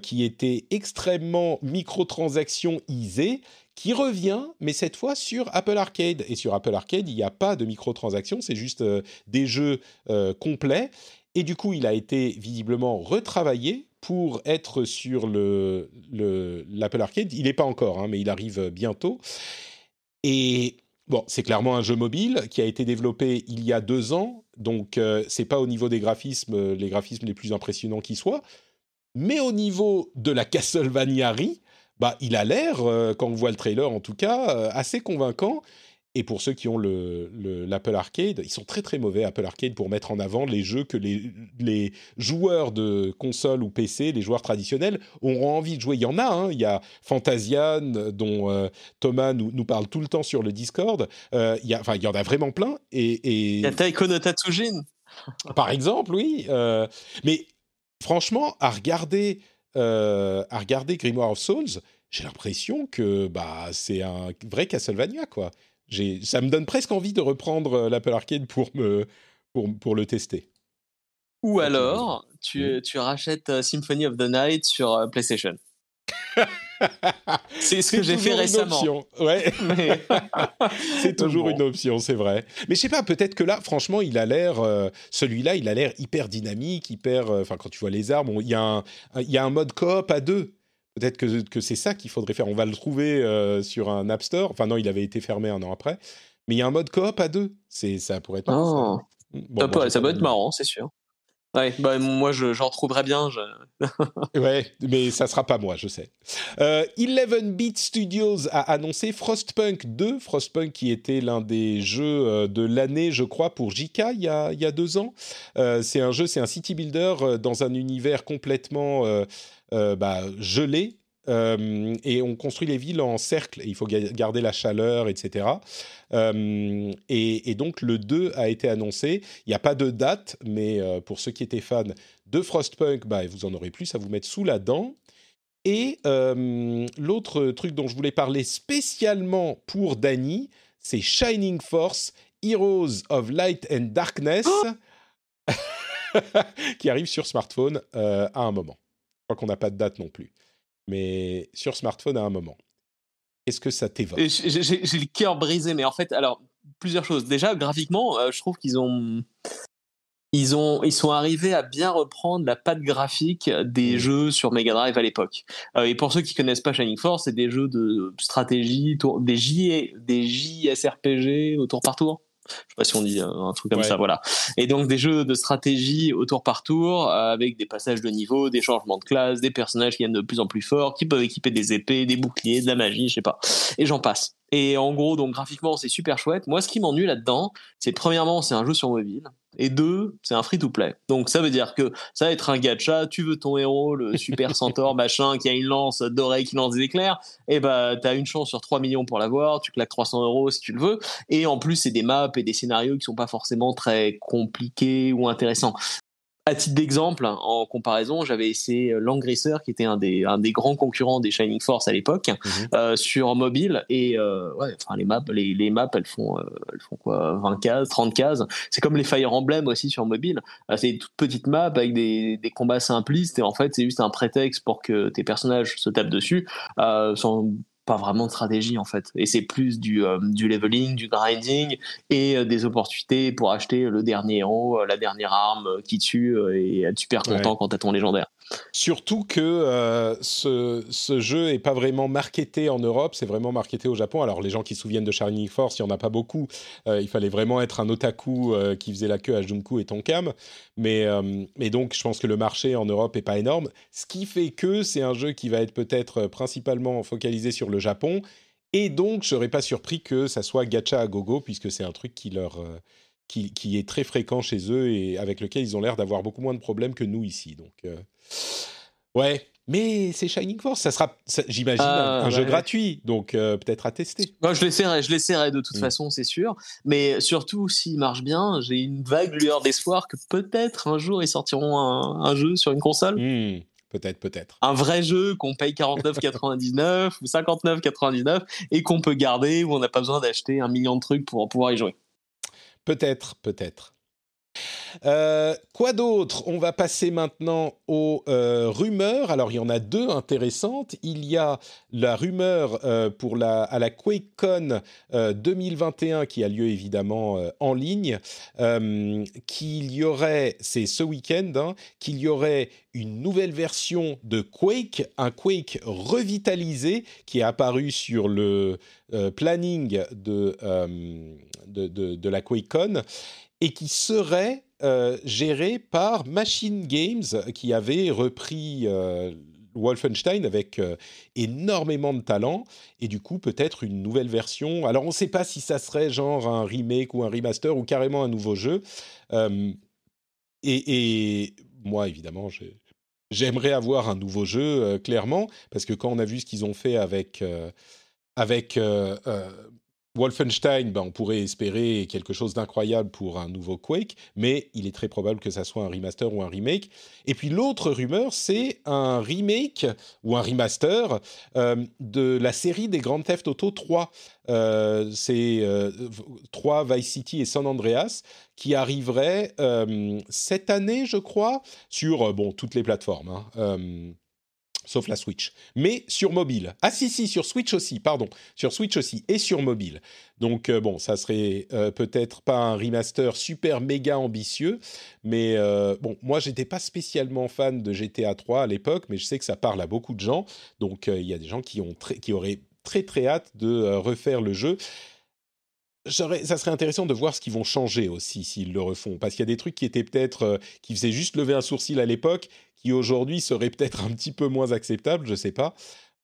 A: qui était extrêmement microtransaction isé, qui revient, mais cette fois sur Apple Arcade. Et sur Apple Arcade, il n'y a pas de microtransactions, c'est juste des jeux complets. Et du coup, il a été visiblement retravaillé pour être sur le, l'Apple Arcade. Il n'est pas encore, hein, mais il arrive bientôt. Et bon, c'est clairement un jeu mobile qui a été développé il y a deux ans, donc euh, c'est pas au niveau des graphismes, euh, les graphismes les plus impressionnants qui soient, mais au niveau de la Castlevaniarie, bah, il a l'air, euh, quand on voit le trailer en tout cas, assez convaincant. Et pour ceux qui ont l'Apple Arcade, ils sont très très mauvais Apple Arcade pour mettre en avant les jeux que les, les joueurs de console ou PC, les joueurs traditionnels, auront envie de jouer. Il y en a, hein. il y a Fantasian dont euh, Thomas nous, nous, parle tout le temps sur le Discord. Euh, il, y a, enfin, il y en a vraiment plein. Et, et...
B: Il y a Taiko no Tatsujin.
A: Par exemple, oui. Euh, mais franchement, à regarder, à regarder Grimoire of Souls, j'ai l'impression que bah, c'est un vrai Castlevania, quoi ça me donne presque envie de reprendre euh, l'Apple Arcade pour, me, pour, pour le tester.
B: Ou alors, tu, tu, rachètes euh, Symphony of the Night sur euh, PlayStation. c'est ce que j'ai fait récemment.
A: Ouais. c'est toujours une option, c'est vrai. Mais je sais pas, peut-être que là, franchement, il a l'air, celui-là, il a l'air hyper dynamique, hyper. Enfin, quand tu vois les armes, il y, y a un mode coop à deux. Peut-être que, que c'est ça qu'il faudrait faire. On va le trouver euh, sur un App Store. Enfin, non, il avait été fermé un an après. Mais il y a un mode coop à deux. C'est, ça pourrait être.
B: Oh. ça, peut, ça peut être marrant, c'est sûr. Ouais, bah, moi j'en trouverais bien. Je...
A: ouais, mais ça sera pas moi, je sais. Euh, 11 Bit Studios a annoncé Frostpunk 2, Frostpunk qui était l'un des jeux euh, de l'année, je crois, pour JK il y a, il y a deux ans. Euh, c'est un jeu, c'est un city builder dans un univers complètement euh, bah, gelé. Euh, et on construit les villes en cercle, il faut garder la chaleur, etc. Euh, et, donc le 2 a été annoncé. Il n'y a pas de date, mais pour ceux qui étaient fans de Frostpunk, bah, vous en aurez plus à vous mettre sous la dent. Et l'autre truc dont je voulais parler spécialement pour Danny, c'est Shining Force, Heroes of Light and Darkness, oh qui arrive sur smartphone à un moment crois qu'on n'a pas de date non plus. Mais sur smartphone à un moment. Qu'est-ce que ça t'évoque?
B: J'ai le cœur brisé, mais en fait, alors, plusieurs choses. Déjà, graphiquement, euh, je trouve qu'ils ont. Ils, ont, ils sont arrivés à bien reprendre la patte graphique des mmh. jeux sur Mega Drive à l'époque. Euh, et pour ceux qui connaissent pas Shining Force, c'est des jeux de stratégie, des, J, des JSRPG au tour par tour je sais pas si on dit euh, un truc comme ça, voilà. Et donc des jeux de stratégie au tour par tour, euh, avec des passages de niveau, des changements de classe, des personnages qui viennent de plus en plus forts, qui peuvent équiper des épées, des boucliers, de la magie, je sais pas. Et j'en passe. Et en gros, donc graphiquement, c'est super chouette. Moi, ce qui m'ennuie là-dedans, c'est premièrement, c'est un jeu sur mobile. Et deux, c'est un free-to-play. Donc ça veut dire que ça va être un gacha, tu veux ton héros, le super centaure machin, qui a une lance dorée qui lance des éclairs, et bah t'as une chance sur 3 millions pour l'avoir, tu claques 300 euros si tu le veux. Et en plus, c'est des maps et des scénarios qui sont pas forcément très compliqués ou intéressants. À titre d'exemple, en comparaison, j'avais essayé euh, Langrisser, qui était un des, un des grands concurrents des Shining Force à l'époque, mhm. euh, sur mobile. Et euh, ouais, enfin les maps, les, les maps, elles font, elles font quoi, 20 cases, 30 cases. C'est comme les Fire Emblem aussi sur mobile. c'est une toute petite map avec des, des combats simplistes. Et en fait, c'est juste un prétexte pour que tes personnages se tapent dessus, sans pas vraiment de stratégie en fait. Et c'est plus du, euh, du leveling, du grinding et euh, des opportunités pour acheter le dernier héros, euh, la dernière arme qui tue et être super content quand t'as ton légendaire.
A: Surtout que euh, ce, jeu est pas vraiment marketé en Europe, c'est vraiment marketé au Japon. Alors les gens qui se souviennent de Shining Force, il y en a pas beaucoup. Euh, il fallait vraiment être un otaku euh, qui faisait la queue à Junku et Tonkam. Mais, mais donc je pense que le marché en Europe est pas énorme. Ce qui fait que c'est un jeu qui va être peut-être principalement focalisé sur le Japon. Et donc je serais pas surpris que ça soit gacha à gogo puisque c'est un truc qui leur qui, qui, est très fréquent chez eux et avec lequel ils ont l'air d'avoir beaucoup moins de problèmes que nous ici. Donc, euh, ouais. Mais c'est Shining Force, ça sera, j'imagine, un, ah, jeu gratuit, donc euh, peut-être à tester.
B: Moi, je l'essaierai, je l'essaierai de toute mm. façon, c'est sûr. Mais surtout, s'il marche bien, j'ai une vague lueur d'espoir que peut-être un jour ils sortiront un, jeu sur une console.
A: Mm. Peut-être, peut-être.
B: Un vrai jeu qu'on paye 49,99 ou 59,99 et qu'on peut garder où on n'a pas besoin d'acheter un million de trucs pour pouvoir y jouer.
A: Peut-être, peut-être. Euh, quoi d'autre? On va passer maintenant aux euh, rumeurs. Alors, il y en a deux intéressantes. Il y a la rumeur euh, pour la, à la QuakeCon 2021 qui a lieu évidemment en ligne, qu'il y aurait, c'est ce week-end, hein, qu'il y aurait une nouvelle version de Quake, un Quake revitalisé qui est apparu sur le planning de, de, la QuakeCon et qui serait euh, géré par Machine Games, qui avait repris euh, Wolfenstein avec euh, énormément de talent, et du coup peut-être une nouvelle version. Alors on ne sait pas si ça serait genre un remake ou un remaster ou carrément un nouveau jeu. Et, moi, évidemment, j'aimerais avoir un nouveau jeu, clairement, parce que quand on a vu ce qu'ils ont fait avec... avec Wolfenstein, ben, on pourrait espérer quelque chose d'incroyable pour un nouveau Quake, mais il est très probable que ça soit un remaster ou un remake. Et puis l'autre rumeur, c'est un remake ou un remaster euh, de la série des Grand Theft Auto 3. Euh, c'est 3 euh, Vice City et San Andreas qui arriveraient cette année, je crois, sur bon, toutes les plateformes. Hein sauf la Switch. Mais sur mobile. Ah si, si, sur Switch aussi, pardon. Sur Switch aussi et sur mobile. Donc euh, bon, ça serait euh, peut-être pas un remaster super méga ambitieux, mais euh, bon, moi j'étais pas spécialement fan de GTA 3 à l'époque, mais je sais que ça parle à beaucoup de gens. Donc il y a des gens qui, ont qui auraient très très hâte de refaire le jeu ça serait intéressant de voir ce qu'ils vont changer aussi s'ils le refont, parce qu'il y a des trucs qui étaient peut-être qui faisaient juste lever un sourcil à l'époque, qui aujourd'hui serait peut-être un petit peu moins acceptable, je sais pas.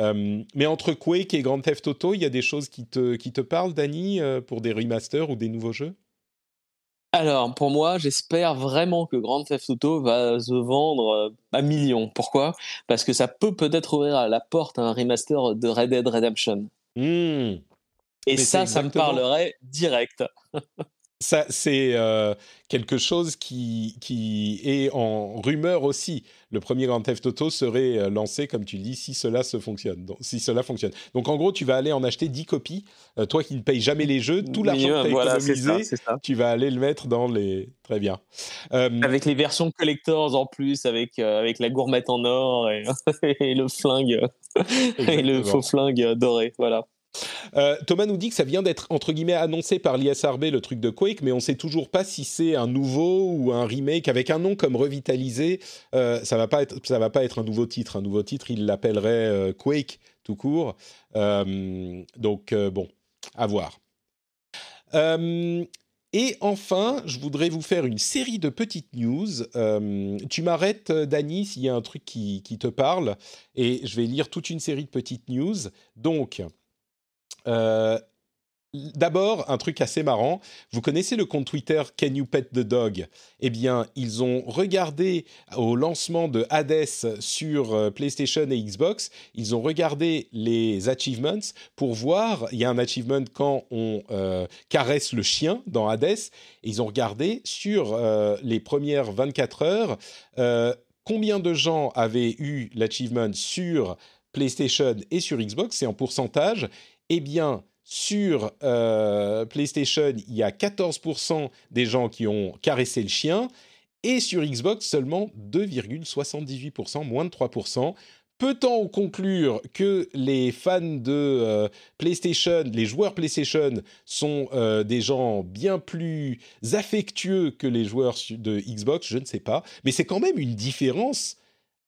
A: Euh, mais entre Quake et Grand Theft Auto, il y a des choses qui te, qui te parlent, Dany, euh, pour des remasters ou des nouveaux jeux?
B: Alors, pour moi, j'espère vraiment que Grand Theft Auto va se vendre euh, à millions. Pourquoi? Parce que ça peut peut-être ouvrir la porte à un remaster de Red Dead Redemption.
A: Mmh.
B: Et ça, ça me parlerait direct.
A: ça, c'est euh, quelque chose qui, qui est en rumeur aussi. Le premier Grand Theft Auto serait euh, lancé, comme tu le dis, si cela se fonctionne. Donc, si cela fonctionne. Donc, en gros, tu vas aller en acheter 10 copies. Euh, toi qui ne payes jamais les jeux, tout l'argent que tu as économisé, tu vas aller le mettre dans les... Très bien.
B: Avec les versions collectors en plus, avec, avec la gourmette en or et, et le flingue, et le faux flingue doré. Voilà.
A: Euh, Thomas nous dit que ça vient d'être entre guillemets annoncé par l'ISRB le truc de Quake, mais on ne sait toujours pas si c'est un nouveau ou un remake avec un nom comme revitalisé. Euh, ça va pas être, ça va pas être un nouveau titre. Un nouveau titre, il l'appellerait euh, Quake tout court. donc bon, à voir. Et enfin, je voudrais vous faire une série de petites news. tu m'arrêtes, Dany, s'il y a un truc qui, qui, te parle, et je vais lire toute une série de petites news. Donc, euh, d'abord, un truc assez marrant. Vous connaissez le compte Twitter Can You Pet the Dog? Eh bien, ils ont regardé au lancement de Hades sur euh, PlayStation et Xbox, ils ont regardé les achievements pour voir. Il y a un achievement quand on euh, caresse le chien dans Hades. Et ils ont regardé sur les premières 24 heures combien de gens avaient eu l'achievement sur PlayStation et sur Xbox, c'est en pourcentage, eh bien, sur euh, PlayStation, il y a 14% des gens qui ont caressé le chien, et sur Xbox, seulement 2,78%, moins de 3%. Peut-on conclure que les fans de euh, PlayStation, les joueurs PlayStation, sont euh, des gens bien plus affectueux que les joueurs de Xbox? Je ne sais pas. Mais c'est quand même une différence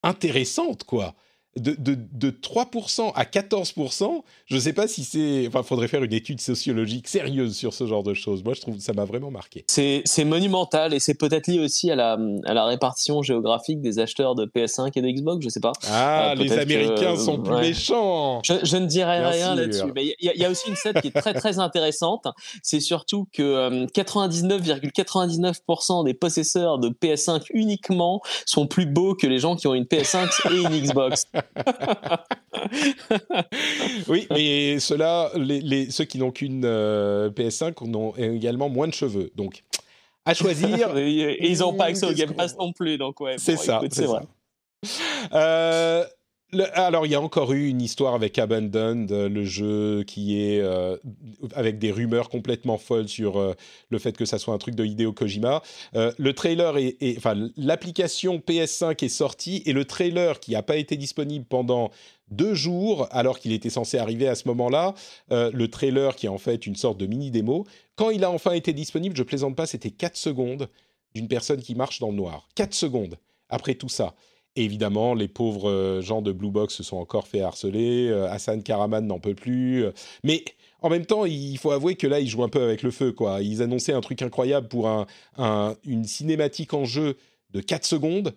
A: intéressante, quoi de, de, 3% à 14%, je ne sais pas si c'est... Enfin, il faudrait faire une étude sociologique sérieuse sur ce genre de choses. Moi, je trouve que ça m'a vraiment marqué.
B: C'est monumental et c'est peut-être lié aussi à la, à la répartition géographique des acheteurs de PS5 et de Xbox, je ne sais pas.
A: Ah, euh, les Américains sont plus méchants
B: je, ne dirais rien là-dessus. Mais il y, a aussi une scène qui est très très intéressante. C'est surtout que 99,99% euh, des possesseurs de PS5 uniquement sont plus beaux que les gens qui ont une PS5 et une Xbox.
A: oui, mais ceux-là, les, ceux qui n'ont qu'une euh, PS5 ont également moins de cheveux. Donc, à choisir.
B: et ils n'ont pas accès au Game Pass non plus. Donc, ouais.
A: C'est ça. C'est vrai. Euh, alors, il y a encore eu une histoire avec Abandoned, le jeu qui est avec des rumeurs complètement folles sur le fait que ça soit un truc de Hideo Kojima. le trailer est, enfin, l'application PS5 est sortie et le trailer qui n'a pas été disponible pendant deux jours, alors qu'il était censé arriver à ce moment-là, le trailer qui est en fait une sorte de mini démo, quand il a enfin été disponible, je plaisante pas, c'était 4 secondes d'une personne qui marche dans le noir. 4 secondes après tout ça évidemment, les pauvres euh, gens de Blue Box se sont encore fait harceler. Euh, Hassan Karaman n'en peut plus. Euh, mais en même temps, il faut avouer que là, ils jouent un peu avec le feu. Quoi. Ils annonçaient un truc incroyable pour un, une cinématique en jeu de 4 secondes.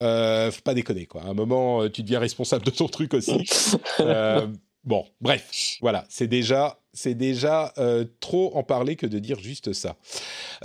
A: faut pas déconner. Quoi. À un moment, tu deviens responsable de ton truc aussi. bon, bref, voilà. C'est déjà c'est déjà euh, trop en parler que de dire juste ça.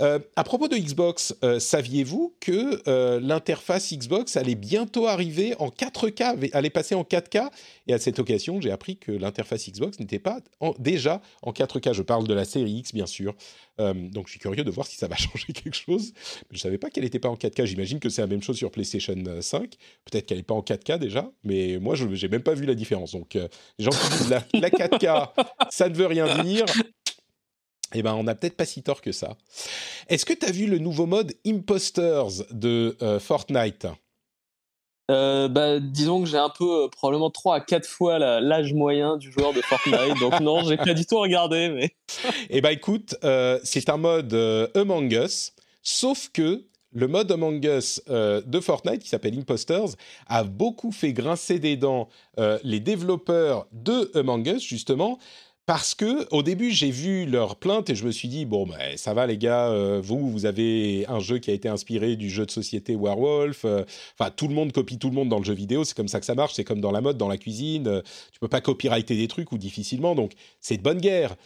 A: Euh, à propos de Xbox, euh, saviez-vous que l'interface Xbox allait bientôt arriver en 4K, allait passer en 4K Et à cette occasion, j'ai appris que l'interface Xbox n'était pas déjà en 4K. Je parle de la série X, bien sûr. donc je suis curieux de voir si ça va changer quelque chose. je ne savais pas qu'elle n'était pas en 4K. J'imagine que c'est la même chose sur PlayStation 5. Peut-être qu'elle n'est pas en 4K déjà, mais moi, je n'ai même pas vu la différence. Donc, les gens qui disent la, la 4K, ça ne veut rien dire, eh ben, on n'a peut-être pas si tort que ça. Est-ce que tu as vu le nouveau mode Imposters de euh, Fortnite?
B: Euh, bah, disons que j'ai un peu, euh, probablement 3 à 4 fois l'âge moyen du joueur de Fortnite, donc non, j'ai pas du tout regardé. Mais...
A: eh ben écoute, c'est un mode Among Us, sauf que le mode Among Us de Fortnite, qui s'appelle Imposters, a beaucoup fait grincer des dents les développeurs de Among Us, justement, parce que au début j'ai vu leur plainte et je me suis dit bon ben ça va les gars euh, vous vous avez un jeu qui a été inspiré du jeu de société Werewolf euh, enfin tout le monde copie tout le monde dans le jeu vidéo c'est comme ça que ça marche c'est comme dans la mode dans la cuisine euh, tu peux pas copyrighter des trucs ou difficilement donc c'est de bonne guerre.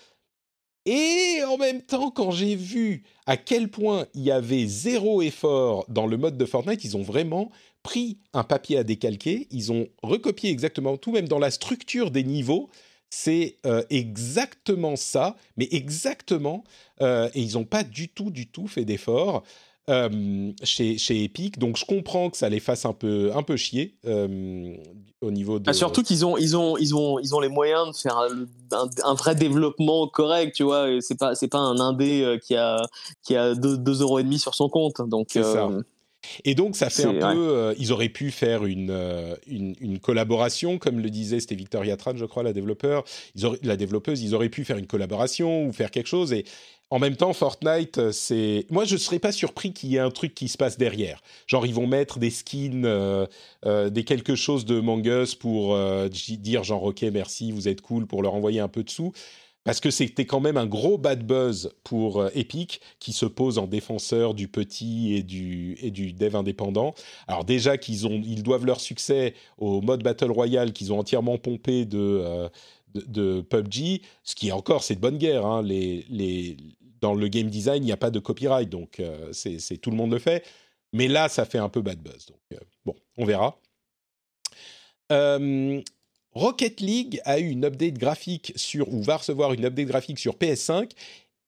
A: Et en même temps quand j'ai vu à quel point il y avait zéro effort dans le mode de Fortnite ils ont vraiment pris un papier à décalquer ils ont recopié exactement tout même dans la structure des niveaux c'est euh, exactement ça, mais exactement, euh, et ils n'ont pas du tout, du tout fait d'effort. Euh, chez, chez, Epic, donc je comprends que ça les fasse un peu, un peu chier au niveau de.
B: Ah, surtout qu'ils ont, ils ont, ils ont, ils ont les moyens de faire un, vrai développement correct, tu vois. C'est pas, c'est pas un indé qui a, qui a 2,5 euros et demi sur son compte, donc.
A: Ça. Et donc, ça fait un peu. Euh, ils auraient pu faire euh, une, une, collaboration, comme le disait, c'était Victoria Tran, je crois, la développeur. Ils auraient, la développeuse, ils auraient pu faire une collaboration ou faire quelque chose. Et en même temps, Fortnite, euh, c'est. Moi, je ne serais pas surpris qu'il y ait un truc qui se passe derrière. Genre, ils vont mettre des skins, des quelque chose de Mangus pour dire, genre, OK, merci, vous êtes cool, pour leur envoyer un peu de sous parce que c'était quand même un gros bad buzz pour euh, Epic qui se pose en défenseur du petit et du, et du dev indépendant. Alors déjà qu'ils ils doivent leur succès au mode Battle Royale qu'ils ont entièrement pompé de, euh, de, PUBG, ce qui est encore, c'est de bonne guerre. Hein. Dans le game design, il n'y a pas de copyright, donc euh, c'est, tout le monde le fait. Mais là, ça fait un peu bad buzz. Donc bon, on verra. Rocket League a eu une update graphique sur, ou va recevoir une update graphique sur PS5.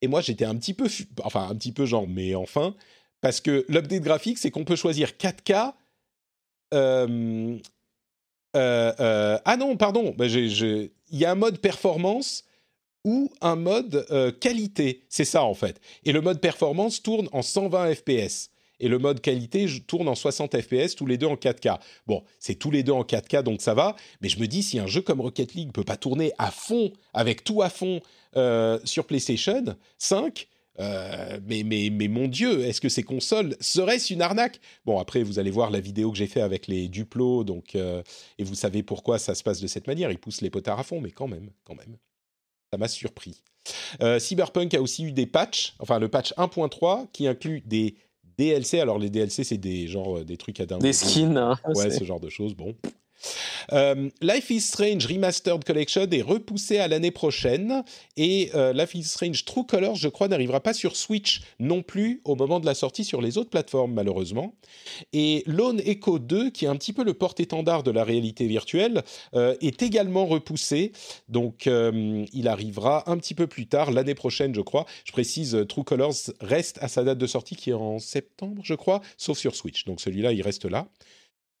A: Et moi, j'étais un petit peu, enfin, un petit peu genre, mais enfin, parce que l'update graphique, c'est qu'on peut choisir 4K. Euh, euh, euh, ah non, pardon, bah, il y a un mode performance ou un mode qualité. C'est ça, en fait. Et le mode performance tourne en 120 FPS et le mode qualité tourne en 60 FPS, tous les deux en 4K. Bon, c'est tous les deux en 4K, donc ça va, mais je me dis, si un jeu comme Rocket League peut pas tourner à fond, avec tout à fond euh, sur PlayStation 5, euh, mais, mais, mais mon Dieu, est-ce que ces consoles seraient-ce une arnaque? Bon, après, vous allez voir la vidéo que j'ai fait avec les Duplo, donc, euh, et vous savez pourquoi ça se passe de cette manière. Ils poussent les potards à fond, mais quand même, quand même. Ça m'a surpris. Cyberpunk a aussi eu des patchs, enfin le patch 1.3 qui inclut des DLC. Alors les DLC, c'est des genre euh, des trucs à
B: Des skins. Hein.
A: ouais, ce genre de choses. Bon. Euh, Life is Strange Remastered Collection est repoussé à l'année prochaine et euh, Life is Strange True Colors, je crois, n'arrivera pas sur Switch non plus au moment de la sortie sur les autres plateformes, malheureusement. Et Lone Echo 2, qui est un petit peu le porte-étendard de la réalité virtuelle, euh, est également repoussé. Donc, il arrivera un petit peu plus tard, l'année prochaine, je crois. Je précise, True Colors reste à sa date de sortie qui est en septembre, je crois, sauf sur Switch. Donc, celui-là, il reste là.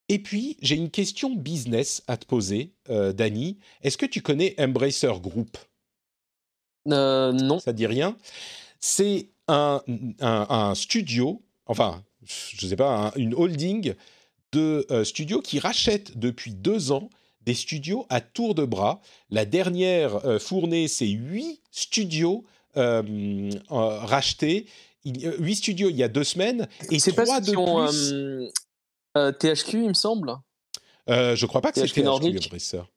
A: Et puis, j'ai une question business à te poser, euh, Dani. Est-ce que tu connais Embracer Group?
B: Euh, Non.
A: Ça dit rien? C'est un, un, studio, enfin, je ne sais pas, une holding de euh, studios qui rachète depuis deux ans des studios à tour de bras. La dernière euh, fournée, c'est huit studios rachetés. Huit studios il y a deux semaines et trois de plus.
B: THQ, il me semble.
A: Euh, je crois pas que c'est THQ Nordic.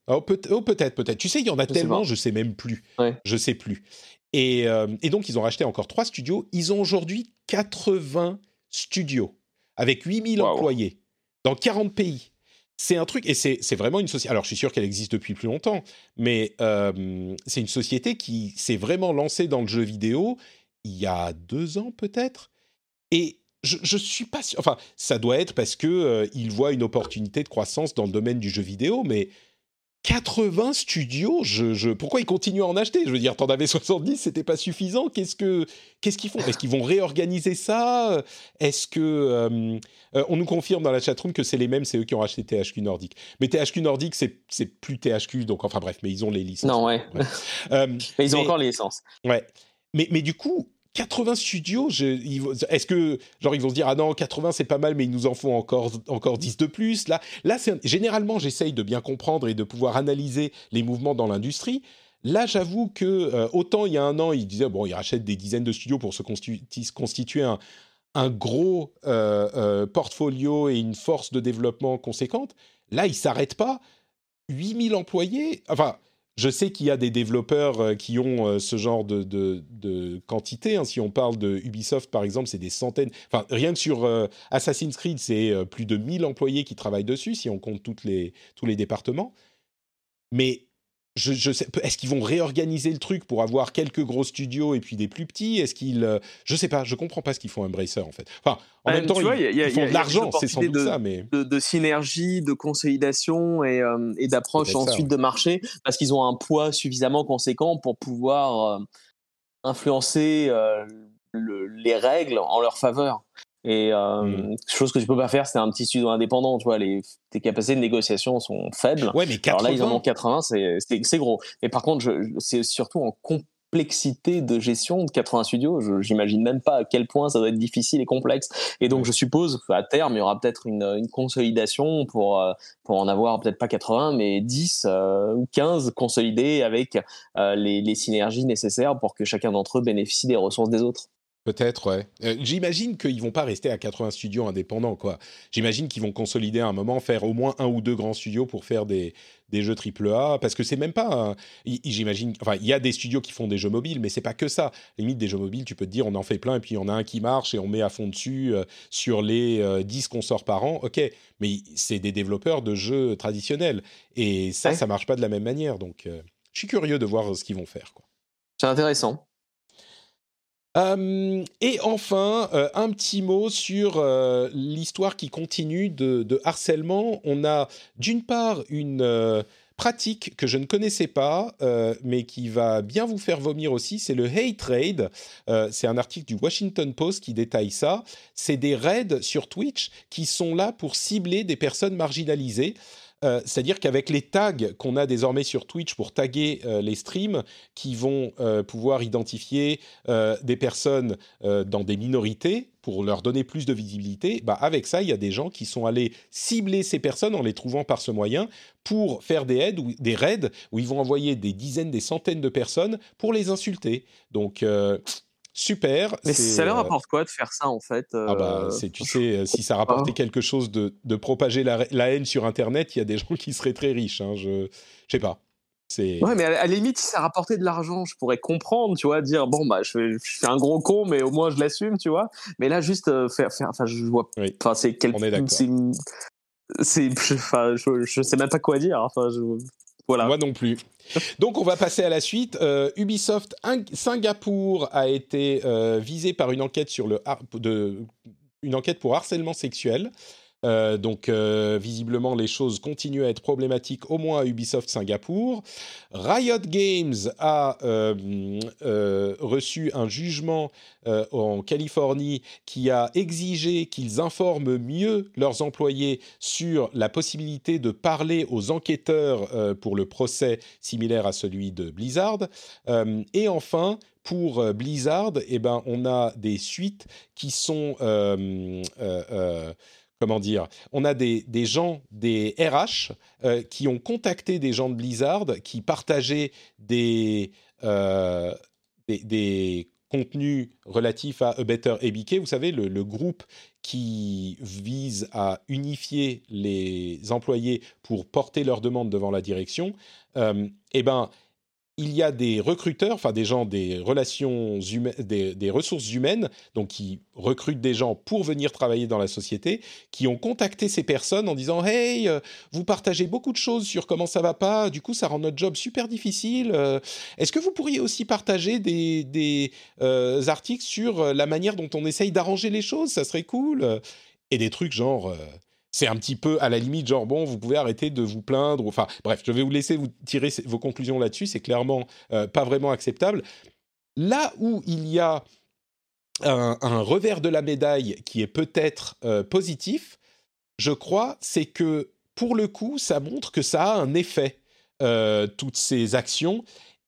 A: Oh, peut-être, oh, peut-être, peut-être. Tu sais, il y en a tellement, je sais même plus. Ouais. Je sais plus. Et, et, donc, ils ont racheté encore trois studios. Ils ont aujourd'hui 80 studios avec 8000 employés dans 40 pays. C'est un truc, et c'est vraiment une société. Alors, je suis sûr qu'elle existe depuis plus longtemps, mais euh, c'est une société qui s'est vraiment lancée dans le jeu vidéo il y a deux ans, peut-être. Et je, je suis pas sûr. Enfin, ça doit être parce qu'ils euh, voient une opportunité de croissance dans le domaine du jeu vidéo, mais 80 studios, je, pourquoi ils continuent à en acheter? Je veux dire, t'en avais 70, c'était pas suffisant. Qu'est-ce que qu'est-ce qu'ils font? Est-ce qu'ils vont réorganiser ça? Est-ce que euh, euh, on nous confirme dans la chatroom que c'est les mêmes, c'est eux qui ont acheté THQ Nordic. Mais THQ Nordic, c'est c'est plus THQ, donc enfin bref, mais ils ont les licences.
B: Non ouais. Euh, mais ils ont encore les licences.
A: Ouais. Mais mais du coup, 80 studios, est-ce que genre ils vont se dire ah non 80 c'est pas mal mais ils nous en font encore encore 10 de plus? Là là généralement j'essaye de bien comprendre et de pouvoir analyser les mouvements dans l'industrie. Là, j'avoue que euh, autant il y a un an, ils disaient bon, ils rachètent des dizaines de studios pour se constituer un, gros euh, euh, portfolio et une force de développement conséquente. Là, ils s'arrêtent pas. 8000 employés, enfin, je sais qu'il y a des développeurs euh, qui ont euh, ce genre de, quantité. Hein. Si on parle de Ubisoft, par exemple, c'est des centaines. Enfin, rien que sur euh, Assassin's Creed, c'est plus de 1000 employés qui travaillent dessus, si on compte les, tous les départements. Mais je, est-ce qu'ils vont réorganiser le truc pour avoir quelques gros studios et puis des plus petits? Est-ce qu'ils, euh, je sais pas, je comprends pas ce qu'ils font Embracer en fait. Enfin, en même temps, ils, font de l'argent, c'est sans doute ça, mais
B: de, synergie, de consolidation et, euh, et d'approche ensuite de marché, parce qu'ils ont un poids suffisamment conséquent pour pouvoir euh, influencer les règles en leur faveur. Et euh, mmh. chose que tu peux pas faire, c'est un petit studio indépendant, tu vois, les, tes capacités de négociation sont faibles.
A: Ouais, mais 80...
B: Alors là, ils en ont 80, c'est gros. Mais par contre, c'est surtout en complexité de gestion de 80 studios. J'imagine même pas à quel point ça doit être difficile et complexe. Et donc, je suppose qu'à terme, il y aura peut-être une, une, consolidation pour, euh, pour en avoir peut-être pas 80, mais 10 euh, ou 15 consolidés avec euh, les, les synergies nécessaires pour que chacun d'entre eux bénéficie des ressources des autres.
A: Peut-être, ouais. Euh, j'imagine qu'ils vont pas rester à 80 studios indépendants, quoi. J'imagine qu'ils vont consolider à un moment, faire au moins un ou deux grands studios pour faire des, des jeux AAA, parce que c'est même pas. J'imagine. Enfin, il y a des studios qui font des jeux mobiles, mais c'est pas que ça. Limite, des jeux mobiles, tu peux te dire, on en fait plein, et puis il y en a un qui marche, et on met à fond dessus euh, sur les 10 euh, qu'on sort par an. Ok, mais c'est des développeurs de jeux traditionnels. Et ça, ça marche pas de la même manière. Donc, je suis curieux de voir ce qu'ils vont faire, quoi.
B: C'est intéressant.
A: Euh, et enfin, euh, un petit mot sur euh, l'histoire qui continue de, de, harcèlement. On a d'une part une pratique que je ne connaissais pas, mais qui va bien vous faire vomir aussi, c'est le hate trade. c'est un article du Washington Post qui détaille ça. C'est des raids sur Twitch qui sont là pour cibler des personnes marginalisées. Euh, c'est-à-dire qu'avec les tags qu'on a désormais sur Twitch pour taguer euh, les streams, qui vont euh, pouvoir identifier des personnes dans des minorités pour leur donner plus de visibilité, bah avec ça, il y a des gens qui sont allés cibler ces personnes en les trouvant par ce moyen pour faire des, aides ou, des raids où ils vont envoyer des dizaines, des centaines de personnes pour les insulter. Donc super.
B: Mais ça leur euh, rapporte quoi de faire ça en fait
A: Ah bah, euh, tu sais, euh, si ça rapportait quelque chose de, de propager la, haine sur Internet, il y a des gens qui seraient très riches. Hein, je, sais pas.
B: Ouais, mais à, la limite, si ça rapportait de l'argent, je pourrais comprendre, tu vois, dire bon bah je, suis un gros con, mais au moins je l'assume, tu vois. Mais là, juste faire, faire, enfin, je vois, enfin, c'est quel, c'est, enfin, je, je, sais même pas quoi dire. Enfin, je,
A: Moi non plus. Donc on va passer à la suite. Euh, Ubisoft Singapour a été euh, visé par une enquête sur le de, une enquête pour harcèlement sexuel. Euh, donc visiblement les choses continuent à être problématiques au moins à Ubisoft Singapour. Riot Games a reçu un jugement en Californie qui a exigé qu'ils informent mieux leurs employés sur la possibilité de parler aux enquêteurs pour le procès similaire à celui de Blizzard. et enfin, pour euh, Blizzard, eh ben, on a des suites qui sont... Euh, euh, comment dire On a des, gens, des RH, qui ont contacté des gens de Blizzard, qui partageaient des, des, contenus relatifs à A Better ABK. Vous savez, le, groupe qui vise à unifier les employés pour porter leurs demandes devant la direction. eh ben, il y a des recruteurs, enfin des gens des relations des, ressources humaines, donc qui recrutent des gens pour venir travailler dans la société, qui ont contacté ces personnes en disant Hey, euh, vous partagez beaucoup de choses sur comment ça va pas, du coup ça rend notre job super difficile. Euh, est-ce que vous pourriez aussi partager des, euh, articles sur la manière dont on essaye d'arranger les choses? Ça serait cool. Et des trucs genre c'est un petit peu à la limite genre bon vous pouvez arrêter de vous plaindre enfin bref je vais vous laisser vous tirer vos conclusions là-dessus c'est clairement euh, pas vraiment acceptable. Là où il y a un, revers de la médaille qui est peut-être euh, positif je crois c'est que pour le coup ça montre que ça a un effet euh, toutes ces actions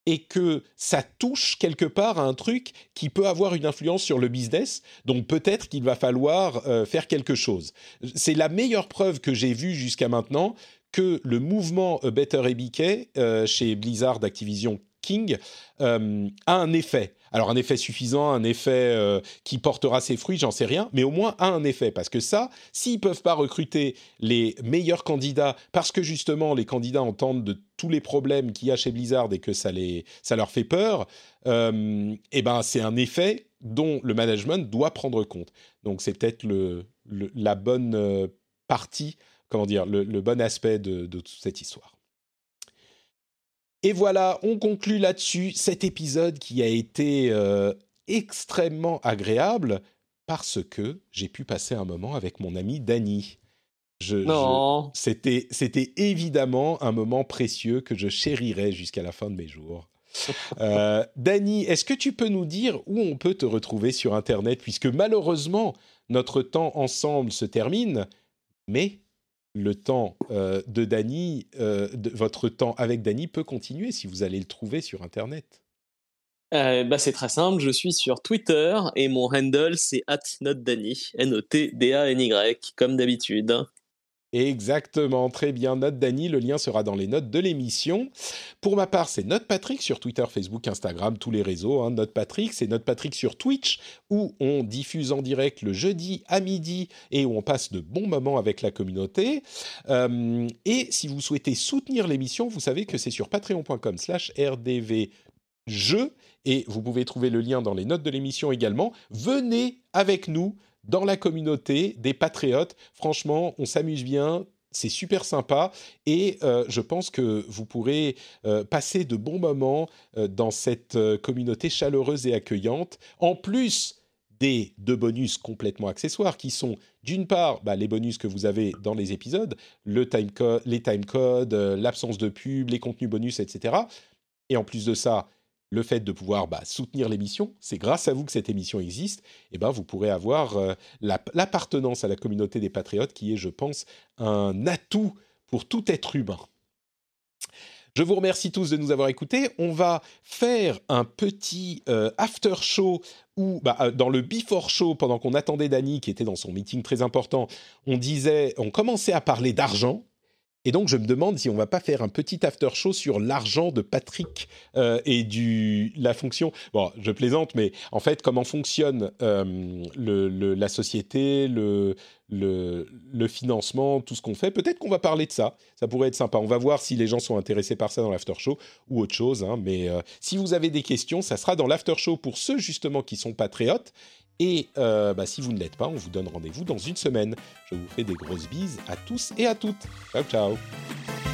A: et que ça touche quelque part à un truc qui peut avoir une influence sur le business, donc peut-être qu'il va falloir euh, faire quelque chose. C'est la meilleure preuve que j'ai vue jusqu'à maintenant que le mouvement Better ABK euh, chez Blizzard Activision King euh, a un effet. Alors un effet suffisant, un effet euh, qui portera ses fruits, j'en sais rien, mais au moins a un effet. Parce que ça, s'ils peuvent pas recruter les meilleurs candidats, parce que justement les candidats entendent de tous les problèmes qu'il y a chez Blizzard et que ça, les, ça leur fait peur, euh, eh ben c'est un effet dont le management doit prendre compte. Donc c'est peut-être le, la bonne partie, comment dire, le, bon aspect de, de toute cette histoire. Et voilà, on conclut là-dessus cet épisode qui a été euh, extrêmement agréable parce que j'ai pu passer un moment avec mon ami Dany.
B: non.
A: c'était, c'était évidemment un moment précieux que je chérirai jusqu'à la fin de mes jours. euh, Dany, est-ce que tu peux nous dire où on peut te retrouver sur Internet? Puisque malheureusement notre temps ensemble se termine, mais le temps euh, de Dany, euh, votre temps avec Dany peut continuer si vous allez le trouver sur Internet.
B: Euh, bah c'est très simple, je suis sur Twitter et mon handle c'est @notdany, N-O-T-D-A-N-Y, comme d'habitude.
A: Exactement, très bien. Note Dany, le lien sera dans les notes de l'émission. Pour ma part, c'est Note Patrick sur Twitter, Facebook, Instagram, tous les réseaux. Hein. Note Patrick, c'est Note Patrick sur Twitch où on diffuse en direct le jeudi à midi et où on passe de bons moments avec la communauté. Euh, et si vous souhaitez soutenir l'émission, vous savez que c'est sur patreon.com/slash rdvjeux et vous pouvez trouver le lien dans les notes de l'émission également. Venez avec nous dans la communauté des patriotes. Franchement, on s'amuse bien. C'est super sympa et euh, je pense que vous pourrez euh, passer de bons moments euh, dans cette communauté chaleureuse et accueillante. En plus des deux bonus complètement accessoires qui sont d'une part bah, les bonus que vous avez dans les épisodes, le time les timecodes, l'absence de pub, les contenus bonus, etc. Et en plus de ça, le fait de pouvoir bah, soutenir l'émission, c'est grâce à vous que cette émission existe, et ben vous pourrez avoir euh, l'appartenance à la communauté des patriotes qui est, je pense, un atout pour tout être humain. Je vous remercie tous de nous avoir écoutés. On va faire un petit euh, after show ou bah, euh, dans le before show, pendant qu'on attendait Dany, qui était dans son meeting très important, on disait, on commençait à parler d'argent. Et donc, je me demande si on va pas faire un petit after show sur l'argent de Patrick euh, et du la fonction. Bon, je plaisante, mais en fait, comment fonctionne euh, la société, le financement, tout ce qu'on fait. Peut-être qu'on va parler de ça. Ça pourrait être sympa. On va voir si les gens sont intéressés par ça dans l'after show ou autre chose. Hein. Mais euh, si vous avez des questions, ça sera dans l'after show pour ceux justement qui sont patriotes. Et euh, bah, si vous ne l'êtes pas, on vous donne rendez-vous dans une semaine. Je vous fais des grosses bises à tous et à toutes. Ciao, ciao.